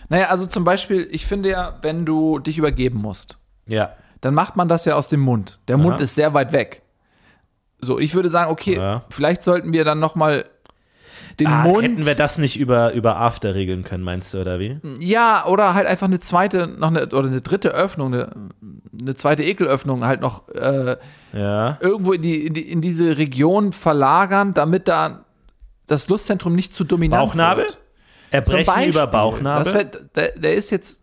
Naja, also zum Beispiel, ich finde ja, wenn du dich übergeben musst, Ja. dann macht man das ja aus dem Mund. Der Mund Aha. ist sehr weit weg. So, ich würde sagen, okay, Ja. vielleicht sollten wir dann noch mal den Ah, Mund. hätten wir das nicht über, über After regeln können, meinst du, oder wie? Ja, oder halt einfach eine zweite, noch eine, oder eine dritte Öffnung, eine, eine zweite Ekelöffnung halt noch äh, Ja. irgendwo in, die, in, die, in diese Region verlagern, damit da das Lustzentrum nicht zu dominant Bauchnabel? wird. Erbrechen Beispiel. über Bauchnabel? Wär, der, der ist jetzt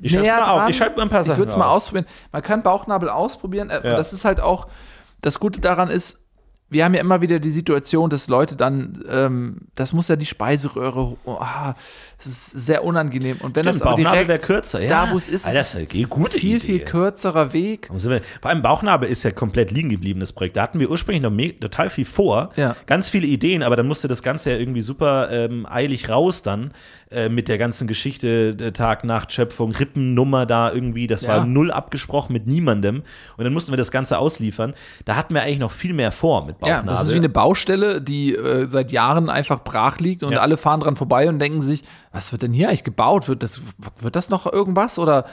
ich näher mal auf. Ich schreibe mal ein paar Ich Sachen würde es mal ausprobieren. Man kann Bauchnabel ausprobieren. äh, Ja. Das ist halt auch, das Gute daran ist, wir haben ja immer wieder die Situation, dass Leute dann, ähm, das muss ja die Speiseröhre, oh, ah, das ist sehr unangenehm. Und wenn Stimmt, das aber Bauchnabel direkt wäre kürzer. Ja. da, wo es ist, Alter, ist das ist eine gute viel, Idee. viel kürzerer Weg. Vor allem Bauchnabel ist ja komplett liegen geblieben, das Projekt. Da hatten wir ursprünglich noch total viel vor. Ja. Ganz viele Ideen, aber dann musste das Ganze ja irgendwie super ähm, eilig raus dann äh, mit der ganzen Geschichte äh, Tag, Nacht, Schöpfung, Rippennummer da irgendwie. Das Ja. war null abgesprochen mit niemandem. Und dann mussten wir das Ganze ausliefern. Da hatten wir eigentlich noch viel mehr vor mit Ja, Bauchnabel. das ist wie eine Baustelle, die äh, seit Jahren einfach brach liegt und Ja. alle fahren dran vorbei und denken sich, was wird denn hier eigentlich gebaut? Wird das, wird das noch irgendwas oder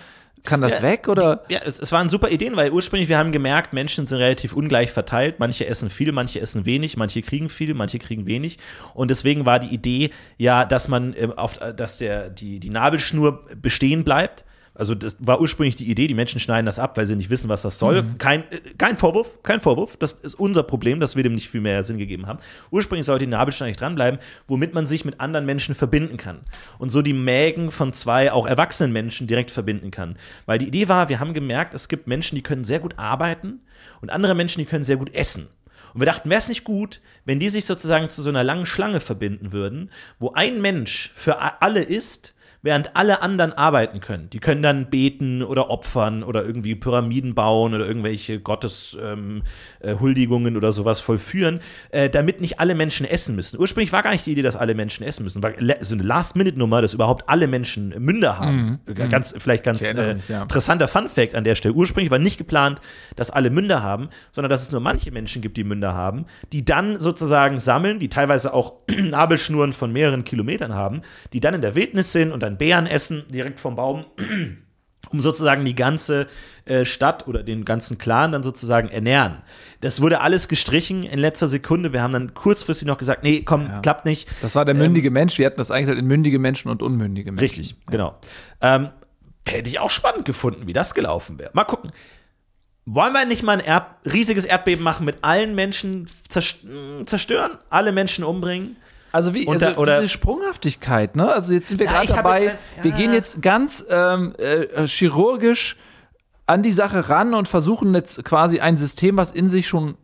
kann das Ja, weg oder? Ja, es, es waren super Ideen, weil ursprünglich wir haben gemerkt, Menschen sind relativ ungleich verteilt. Manche essen viel, manche essen wenig, manche kriegen viel, manche kriegen wenig. Und deswegen war die Idee ja, dass man äh, auf, äh, dass der, die, die Nabelschnur bestehen bleibt. Also das war ursprünglich die Idee, die Menschen schneiden das ab, weil sie nicht wissen, was das soll. Kein, äh, kein Vorwurf, kein Vorwurf. Das ist unser Problem, dass wir dem nicht viel mehr Sinn gegeben haben. Ursprünglich sollte die Nabelschnur nicht dranbleiben, womit man sich mit anderen Menschen verbinden kann. Und so die Mägen von zwei auch erwachsenen Menschen direkt verbinden kann. Weil die Idee war, wir haben gemerkt, es gibt Menschen, die können sehr gut arbeiten und andere Menschen, die können sehr gut essen. Und wir dachten, wäre es nicht gut, wenn die sich sozusagen zu so einer langen Schlange verbinden würden, wo ein Mensch für alle ist, während alle anderen arbeiten können. Die können dann beten oder opfern oder irgendwie Pyramiden bauen oder irgendwelche Gotteshuldigungen ähm, äh, oder sowas vollführen, äh, damit nicht alle Menschen essen müssen. Ursprünglich war gar nicht die Idee, dass alle Menschen essen müssen. War so eine Last-Minute-Nummer, dass überhaupt alle Menschen Münder haben. Ganz, vielleicht ganz Ich erinnere äh, mich, ja. interessanter Fun-Fact an der Stelle. Ursprünglich war nicht geplant, dass alle Münder haben, sondern dass es nur manche Menschen gibt, die Münder haben, die dann sozusagen sammeln, die teilweise auch Nabelschnuren von mehreren Kilometern haben, die dann in der Wildnis sind und dann Beeren essen, direkt vom Baum, um sozusagen die ganze äh, Stadt oder den ganzen Clan dann sozusagen ernähren. Das wurde alles gestrichen in letzter Sekunde. Wir haben dann kurzfristig noch gesagt, nee, komm, klappt nicht. Das war der mündige Mensch. Wir hatten das eigentlich in mündige Menschen und unmündige Menschen. Richtig, genau. Ähm, hätte ich auch spannend gefunden, wie das gelaufen wäre. Mal gucken. Wollen wir nicht mal ein Erd riesiges Erdbeben machen, mit allen Menschen zerstören, alle Menschen umbringen? Also wie Und da- also oder- diese Sprunghaftigkeit, ne? Also jetzt sind wir Ja, gerade dabei, jetzt- wir ja. gehen jetzt ganz ähm, äh, chirurgisch an die Sache ran und versuchen jetzt quasi ein System, was in sich schon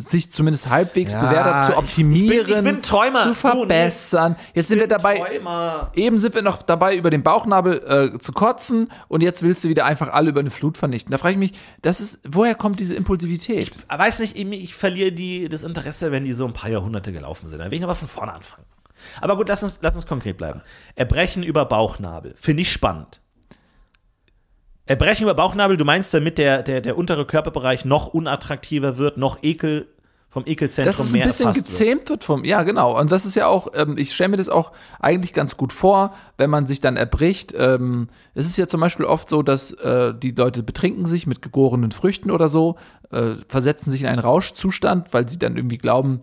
sich zumindest halbwegs Ja, bewährt hat, zu optimieren, ich bin- ich bin Träumer. zu verbessern. Jetzt sind wir dabei, Träumer. eben sind wir noch dabei, über den Bauchnabel äh, zu kotzen und jetzt willst du wieder einfach alle über eine Flut vernichten. Da frage ich mich, das ist, woher kommt diese Impulsivität? Ich weiß nicht, ich, ich verliere die, das Interesse, wenn die so ein paar Jahrhunderte gelaufen sind. Dann will ich nochmal von vorne anfangen. Aber gut, lass uns, lass uns konkret bleiben. Erbrechen über Bauchnabel. Finde ich spannend. Erbrechen über Bauchnabel, du meinst damit, der, der, der untere Körperbereich noch unattraktiver wird, noch ekel, vom Ekelzentrum dass es ein mehr bisschen erfasst wird. gezähmt wird vom, ja genau. Und das ist ja auch, ähm, ich stelle mir das auch eigentlich ganz gut vor, wenn man sich dann erbricht. Ähm, es ist ja zum Beispiel oft so, dass äh, die Leute betrinken sich mit gegorenen Früchten oder so, äh, versetzen sich in einen Rauschzustand, weil sie dann irgendwie glauben,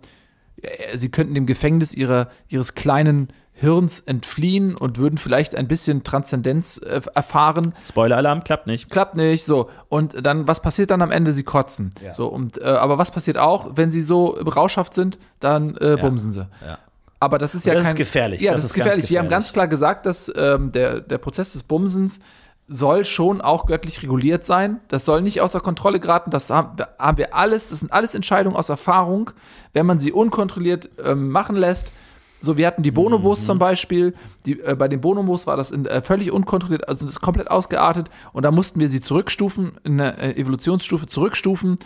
äh, sie könnten dem Gefängnis ihrer, ihres kleinen Hirns entfliehen und würden vielleicht ein bisschen Transzendenz äh, erfahren Spoiler-Alarm, klappt nicht. klappt nicht, so. Und dann, was passiert dann am Ende? Sie kotzen. Ja. So, und, äh, aber was passiert auch, wenn sie so rauschhaft sind? Dann äh, bumsen sie. Ja. Aber das ist ja Das ist kein, gefährlich. Ja, Das das, ist ist ganz gefährlich. Wir haben gefährlich. ganz klar gesagt, dass ähm, der, der Prozess des Bumsens soll schon auch göttlich reguliert sein. Das soll nicht außer Kontrolle geraten. Das haben, haben wir alles. Das sind alles Entscheidungen aus Erfahrung. Wenn man sie unkontrolliert ähm, machen lässt, so, wir hatten die Bonobos Mhm. zum Beispiel. Die, äh, bei den Bonobos war das in, äh, völlig unkontrolliert, also das ist komplett ausgeartet. Und da mussten wir sie zurückstufen, in eine äh, Evolutionsstufe zurückstufen,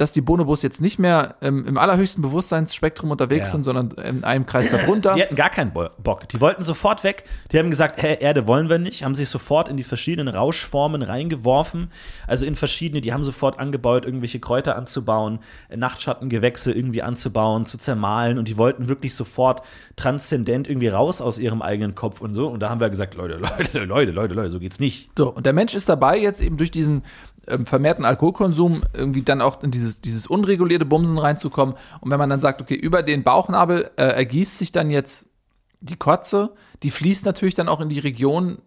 dass die Bonobos jetzt nicht mehr ähm, im allerhöchsten Bewusstseinsspektrum unterwegs Ja. sind, sondern in einem Kreis darunter. Die hatten gar keinen Bo- Bock. Die wollten sofort weg. Die haben gesagt, hä, Erde wollen wir nicht. Haben sich sofort in die verschiedenen Rauschformen reingeworfen. Also in verschiedene, die haben sofort angebaut, irgendwelche Kräuter anzubauen, äh, Nachtschattengewächse irgendwie anzubauen, zu zermahlen. Und die wollten wirklich sofort transzendent irgendwie raus aus ihrem eigenen Kopf und so. Und da haben wir gesagt, Leute, Leute, Leute, Leute, Leute, so geht's nicht. So, und der Mensch ist dabei, jetzt eben durch diesen ähm, vermehrten Alkoholkonsum irgendwie dann auch in dieses, dieses unregulierte Bumsen reinzukommen. Und wenn man dann sagt, okay, über den Bauchnabel äh, ergießt sich dann jetzt die Kotze, die fließt natürlich dann auch in die Region,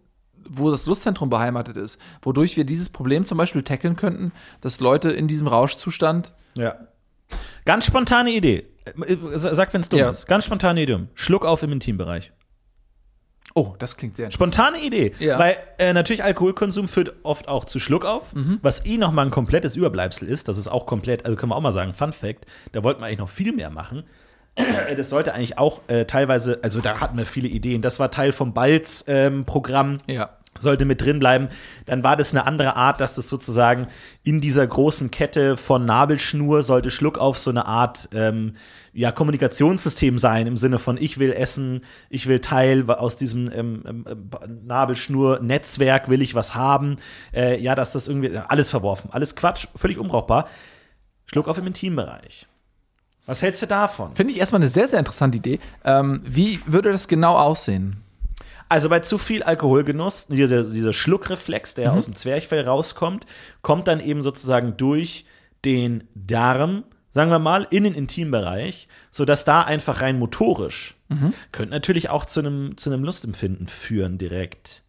wo das Lustzentrum beheimatet ist, wodurch wir dieses Problem zum Beispiel tackeln könnten, dass Leute in diesem Rauschzustand Ja. Ganz spontane Idee. Äh, Sag, wenn es dumm Ja. ist. Ganz spontane Idee. Schluck auf im Intimbereich. Oh, das klingt sehr interessant. Spontane Idee. Ja. Weil äh, natürlich Alkoholkonsum führt oft auch zu Schluckauf, was eh nochmal ein komplettes Überbleibsel ist. Das ist auch komplett, also können wir auch mal sagen, Fun Fact, da wollten wir eigentlich noch viel mehr machen. Das sollte eigentlich auch äh, teilweise, also da hatten wir viele Ideen. Das war Teil vom Balz-Programm Ja. Sollte mit drin bleiben. Dann war das eine andere Art, dass das sozusagen in dieser großen Kette von Nabelschnur sollte Schluck auf so eine Art ähm, ja, Kommunikationssystem sein, im Sinne von ich will essen, ich will Teil aus diesem ähm, ähm, Nabelschnur-Netzwerk, will ich was haben. Äh, ja, dass das irgendwie alles verworfen, alles Quatsch, völlig unbrauchbar. Schluck auf im Intimbereich. Was hältst du davon? Finde ich erstmal eine sehr, sehr interessante Idee. Ähm, wie würde das genau aussehen? Also bei zu viel Alkoholgenuss, dieser, dieser Schluckreflex, der aus dem Zwerchfell rauskommt, kommt dann eben sozusagen durch den Darm, sagen wir mal, in den Intimbereich, sodass da einfach rein motorisch könnte natürlich auch zu einem, zu einem Lustempfinden führen direkt.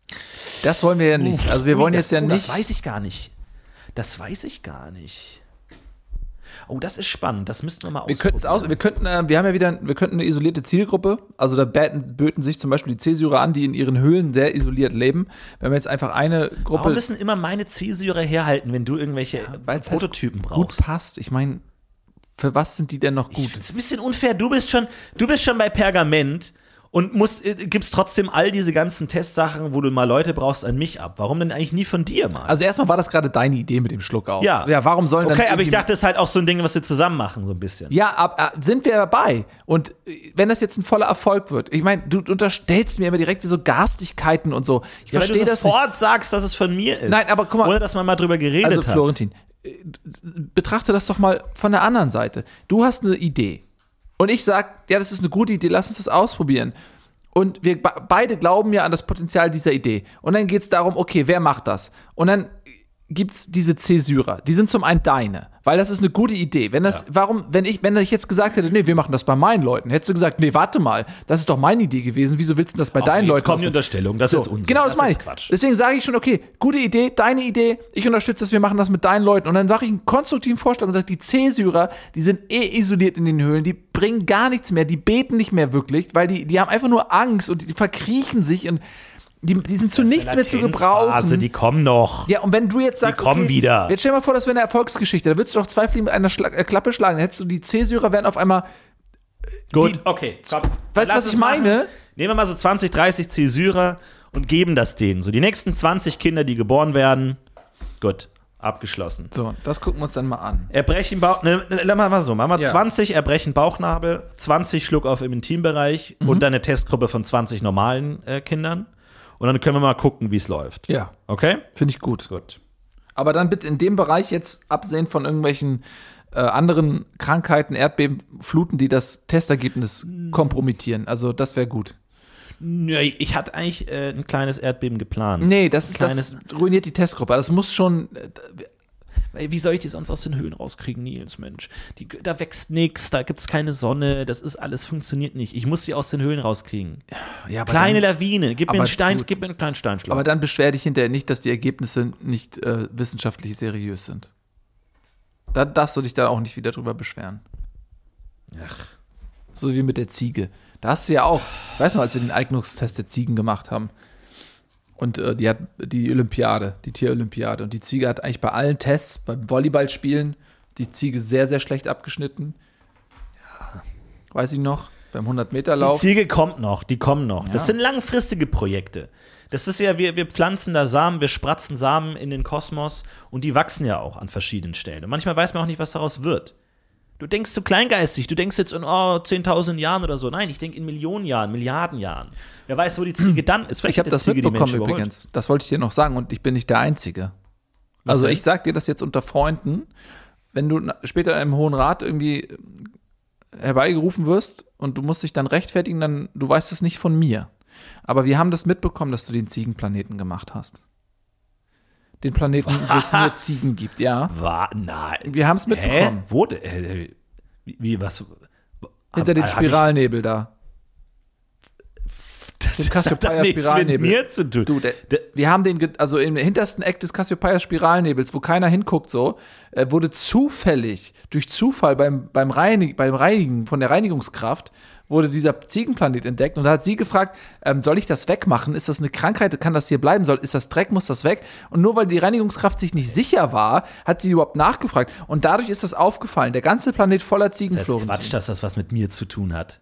Das wollen wir ja nicht. Also wir wollen das, jetzt ja oh, nicht. Das weiß ich gar nicht. Das weiß ich gar nicht. Oh, das ist spannend. Das müssten wir mal Wir es aus, wir könnten, äh, wir haben ja wieder, wir könnten eine isolierte Zielgruppe. Also da bäten, böten sich zum Beispiel die Cäsure an, die in ihren Höhlen sehr isoliert leben. Wenn wir jetzt einfach eine Gruppe Warum müssen immer meine Cäsure herhalten, wenn du irgendwelche weil's halt Prototypen gut brauchst? passt. Ich meine, für was sind die denn noch gut? Das ist ein bisschen unfair. Du bist schon, du bist schon bei Pergament und musst, äh, gibst trotzdem all diese ganzen Testsachen, wo du mal Leute brauchst, an mich ab. Warum denn eigentlich nie von dir mal? Also erstmal war das gerade deine Idee mit dem Schluck auf. ja. Ja, warum sollen dann Okay, aber ich dachte, das ist halt auch so ein Ding, was wir zusammen machen, so ein bisschen. Ja, ab, ab, sind wir dabei. Und äh, wenn das jetzt ein voller Erfolg wird, ich meine, du unterstellst mir immer direkt wie so Garstigkeiten und so. Ich Ja, verstehe du das nicht. sofort sagst, dass es von mir ist. Nein, aber guck mal- Ohne, dass man mal drüber geredet Also hat. Florentin, äh, betrachte das doch mal von der anderen Seite. Du hast eine Idee und ich sag, ja, das ist eine gute Idee, lass uns das ausprobieren. Und wir be- beide glauben ja an das Potenzial dieser Idee. Und dann geht es darum, okay, wer macht das? Und dann gibt's diese Cäsurer, die sind zum einen deine, weil das ist eine gute Idee. Wenn das, warum, wenn ich, wenn ich jetzt gesagt hätte, nee, wir machen das bei meinen Leuten, hättest du gesagt, nee, warte mal, das ist doch meine Idee gewesen, wieso willst du das bei Ach, deinen nee, Leuten Jetzt kommt die? Unterstellung, das ist jetzt Unsinn. Genau, das, ist meine ich. Quatsch. Deswegen sage ich schon, okay, gute Idee, deine Idee, ich unterstütze das, wir machen das mit deinen Leuten. Und dann sage ich einen konstruktiven Vorschlag und sage, die Cäsurer, die sind eh isoliert in den Höhlen, die bringen gar nichts mehr, die beten nicht mehr wirklich, weil die, die haben einfach nur Angst und die verkriechen sich und Die, die sind zu nichts mehr zu gebrauchen. Phase, die kommen noch. Ja, und wenn du jetzt sagst, kommen wieder. Jetzt stell dir mal vor, das wäre eine Erfolgsgeschichte. Da würdest du doch zwei Fliegen mit einer Schla äh, Klappe schlagen. Dann hättest du die C-Syrer werden auf einmal. Gut, die- okay. Komm, Weißt du, was ich es machen. meine? Nehmen wir mal so 20, 30 Zäsurer und geben das denen. So die nächsten 20 Kinder, die geboren werden, gut, abgeschlossen. So, das gucken wir uns dann mal an. Erbrechen Bauch, ne, ne, machen wir mal so, machen wir Ja. 20 Erbrechen Bauchnabel, 20 Schluck auf im Intimbereich Mhm. und dann eine Testgruppe von 20 normalen äh, Kindern. Und dann können wir mal gucken, wie es läuft. Ja, Okay? finde ich gut. Gut. Aber dann bitte in dem Bereich jetzt absehen von irgendwelchen äh, anderen Krankheiten, Erdbeben, Fluten, die das Testergebnis kompromittieren. Also das wäre gut. Ja, ich hatte eigentlich äh, ein kleines Erdbeben geplant. Nee, das ist Kleines- das ruiniert die Testgruppe. Das muss schon. Wie soll ich die sonst aus den Höhlen rauskriegen, Nils, Mensch? Die, da wächst nichts, da gibt's keine Sonne, das ist alles, funktioniert nicht. Ich muss sie aus den Höhlen rauskriegen. Ja, Kleine dann, Lawine, gib mir einen Stein, gut. gib mir einen kleinen Steinschlag. aber dann beschwer dich hinterher nicht, dass die Ergebnisse nicht äh, wissenschaftlich seriös sind. Da darfst du dich dann auch nicht wieder drüber beschweren. Ach. So wie mit der Ziege. Da hast du ja auch, weißt du, als wir den Eignungstest der Ziegen gemacht haben. Und äh, die hat die Olympiade, die Tierolympiade. Und die Ziege hat eigentlich bei allen Tests, beim Volleyballspielen, die Ziege sehr, sehr schlecht abgeschnitten. Weiß ich noch, beim Die 100-Meter-Lauf. Ziege kommt noch, die kommen noch. Das Ja. sind langfristige Projekte. Das ist ja, wir, wir pflanzen da Samen, wir spratzen Samen in den Kosmos und die wachsen ja auch an verschiedenen Stellen. Und manchmal weiß man auch nicht, was daraus wird. Du denkst zu kleingeistig, du denkst jetzt in oh, 10.000 Jahren oder so. Nein, ich denke in Millionen Jahren, Milliarden Jahren. Wer weiß, wo die Ziege dann ist. Vielleicht Ich habe das Ziege mitbekommen übrigens. Das wollte ich dir noch sagen und ich bin nicht der Einzige. Was Also ich sag dir das jetzt unter Freunden, wenn du später im Hohen Rat irgendwie äh, herbeigerufen wirst und du musst dich dann rechtfertigen, dann du weißt es nicht von mir. Aber wir haben das mitbekommen, dass du den Ziegenplaneten gemacht hast. Den Planeten, wo es nur? Ziegen gibt, ja. War, nein. Wir haben es Hä? mitbekommen. Wo? de- äh, Wie, wie was? Hinter dem Hab- Spiralnebel da. Das Den hat Cassiopeia nichts mit Spiralnebel. mir zu tun. Du, der, Der- wir haben den, also im hintersten Eck des Cassiopeia Spiralnebels, wo keiner hinguckt, so, äh, wurde zufällig, durch Zufall beim, beim, Reinig, beim Reinigen von der Reinigungskraft, wurde dieser Ziegenplanet entdeckt und da hat sie gefragt, ähm, soll ich das wegmachen? Ist das eine Krankheit? Kann das hier bleiben? Soll, ist das Dreck? Muss das weg? Und nur weil die Reinigungskraft sich nicht sicher war, hat sie überhaupt nachgefragt. Und dadurch ist das aufgefallen. Der ganze Planet voller Das ist. Quatsch, dass das was mit mir zu tun hat.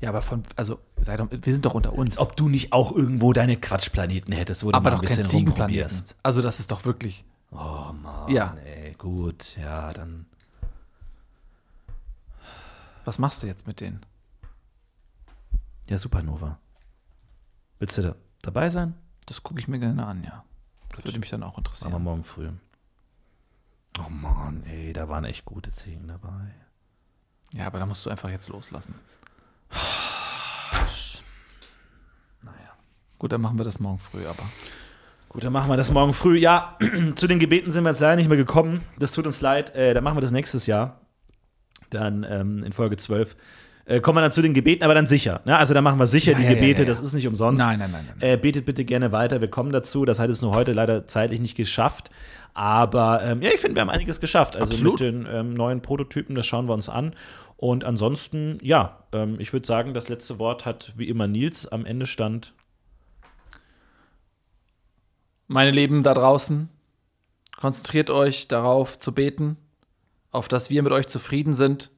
Ja, aber von, also, sei doch, wir sind doch unter uns. Ob du nicht auch irgendwo deine Quatschplaneten hättest, wo du aber mal doch ein kein bisschen rumprobierst. Also, das ist doch wirklich. Oh Mann, Ja. ey, gut, ja, dann. Was machst du jetzt mit denen? Ja, Supernova. Willst du da dabei sein? Das gucke ich mir gerne an, ja. Das würde mich dann auch interessieren. morgen früh. Oh Mann, ey, da waren echt gute Ziegen dabei. Ja, aber da musst du einfach jetzt loslassen. Naja. Gut, dann machen wir das morgen früh, aber. Gut, dann machen wir das morgen früh. Ja, zu den Gebeten sind wir jetzt leider nicht mehr gekommen. Das tut uns leid. Äh, dann machen wir das nächstes Jahr. Dann ähm, in Folge 12. Äh, kommen wir dann zu den Gebeten, aber dann sicher. Ne? Also dann machen wir sicher Ja, die ja, Gebete, ja. das ist nicht umsonst. Nein, nein, nein, nein. Äh, betet bitte gerne weiter, wir kommen dazu. Das hat es nur heute leider zeitlich nicht geschafft. Aber ähm, ja, ich finde, wir haben einiges geschafft. Also Absolut. mit den ähm, neuen Prototypen, das schauen wir uns an. Und ansonsten, ja, ähm, ich würde sagen, das letzte Wort hat wie immer Nils. Am Ende stand Meine Lieben da draußen, konzentriert euch darauf zu beten, auf dass wir mit euch zufrieden sind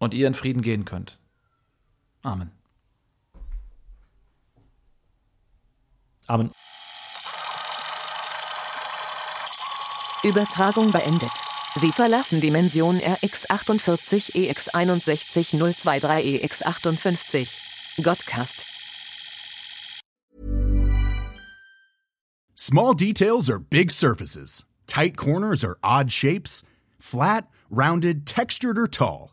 und ihr in Frieden gehen könnt. Amen. Amen. Übertragung beendet. Sie verlassen Dimension RX48 EX61 023 EX58. Godcast. Small details are big surfaces. Tight corners are odd shapes. Flat, rounded, textured, or tall.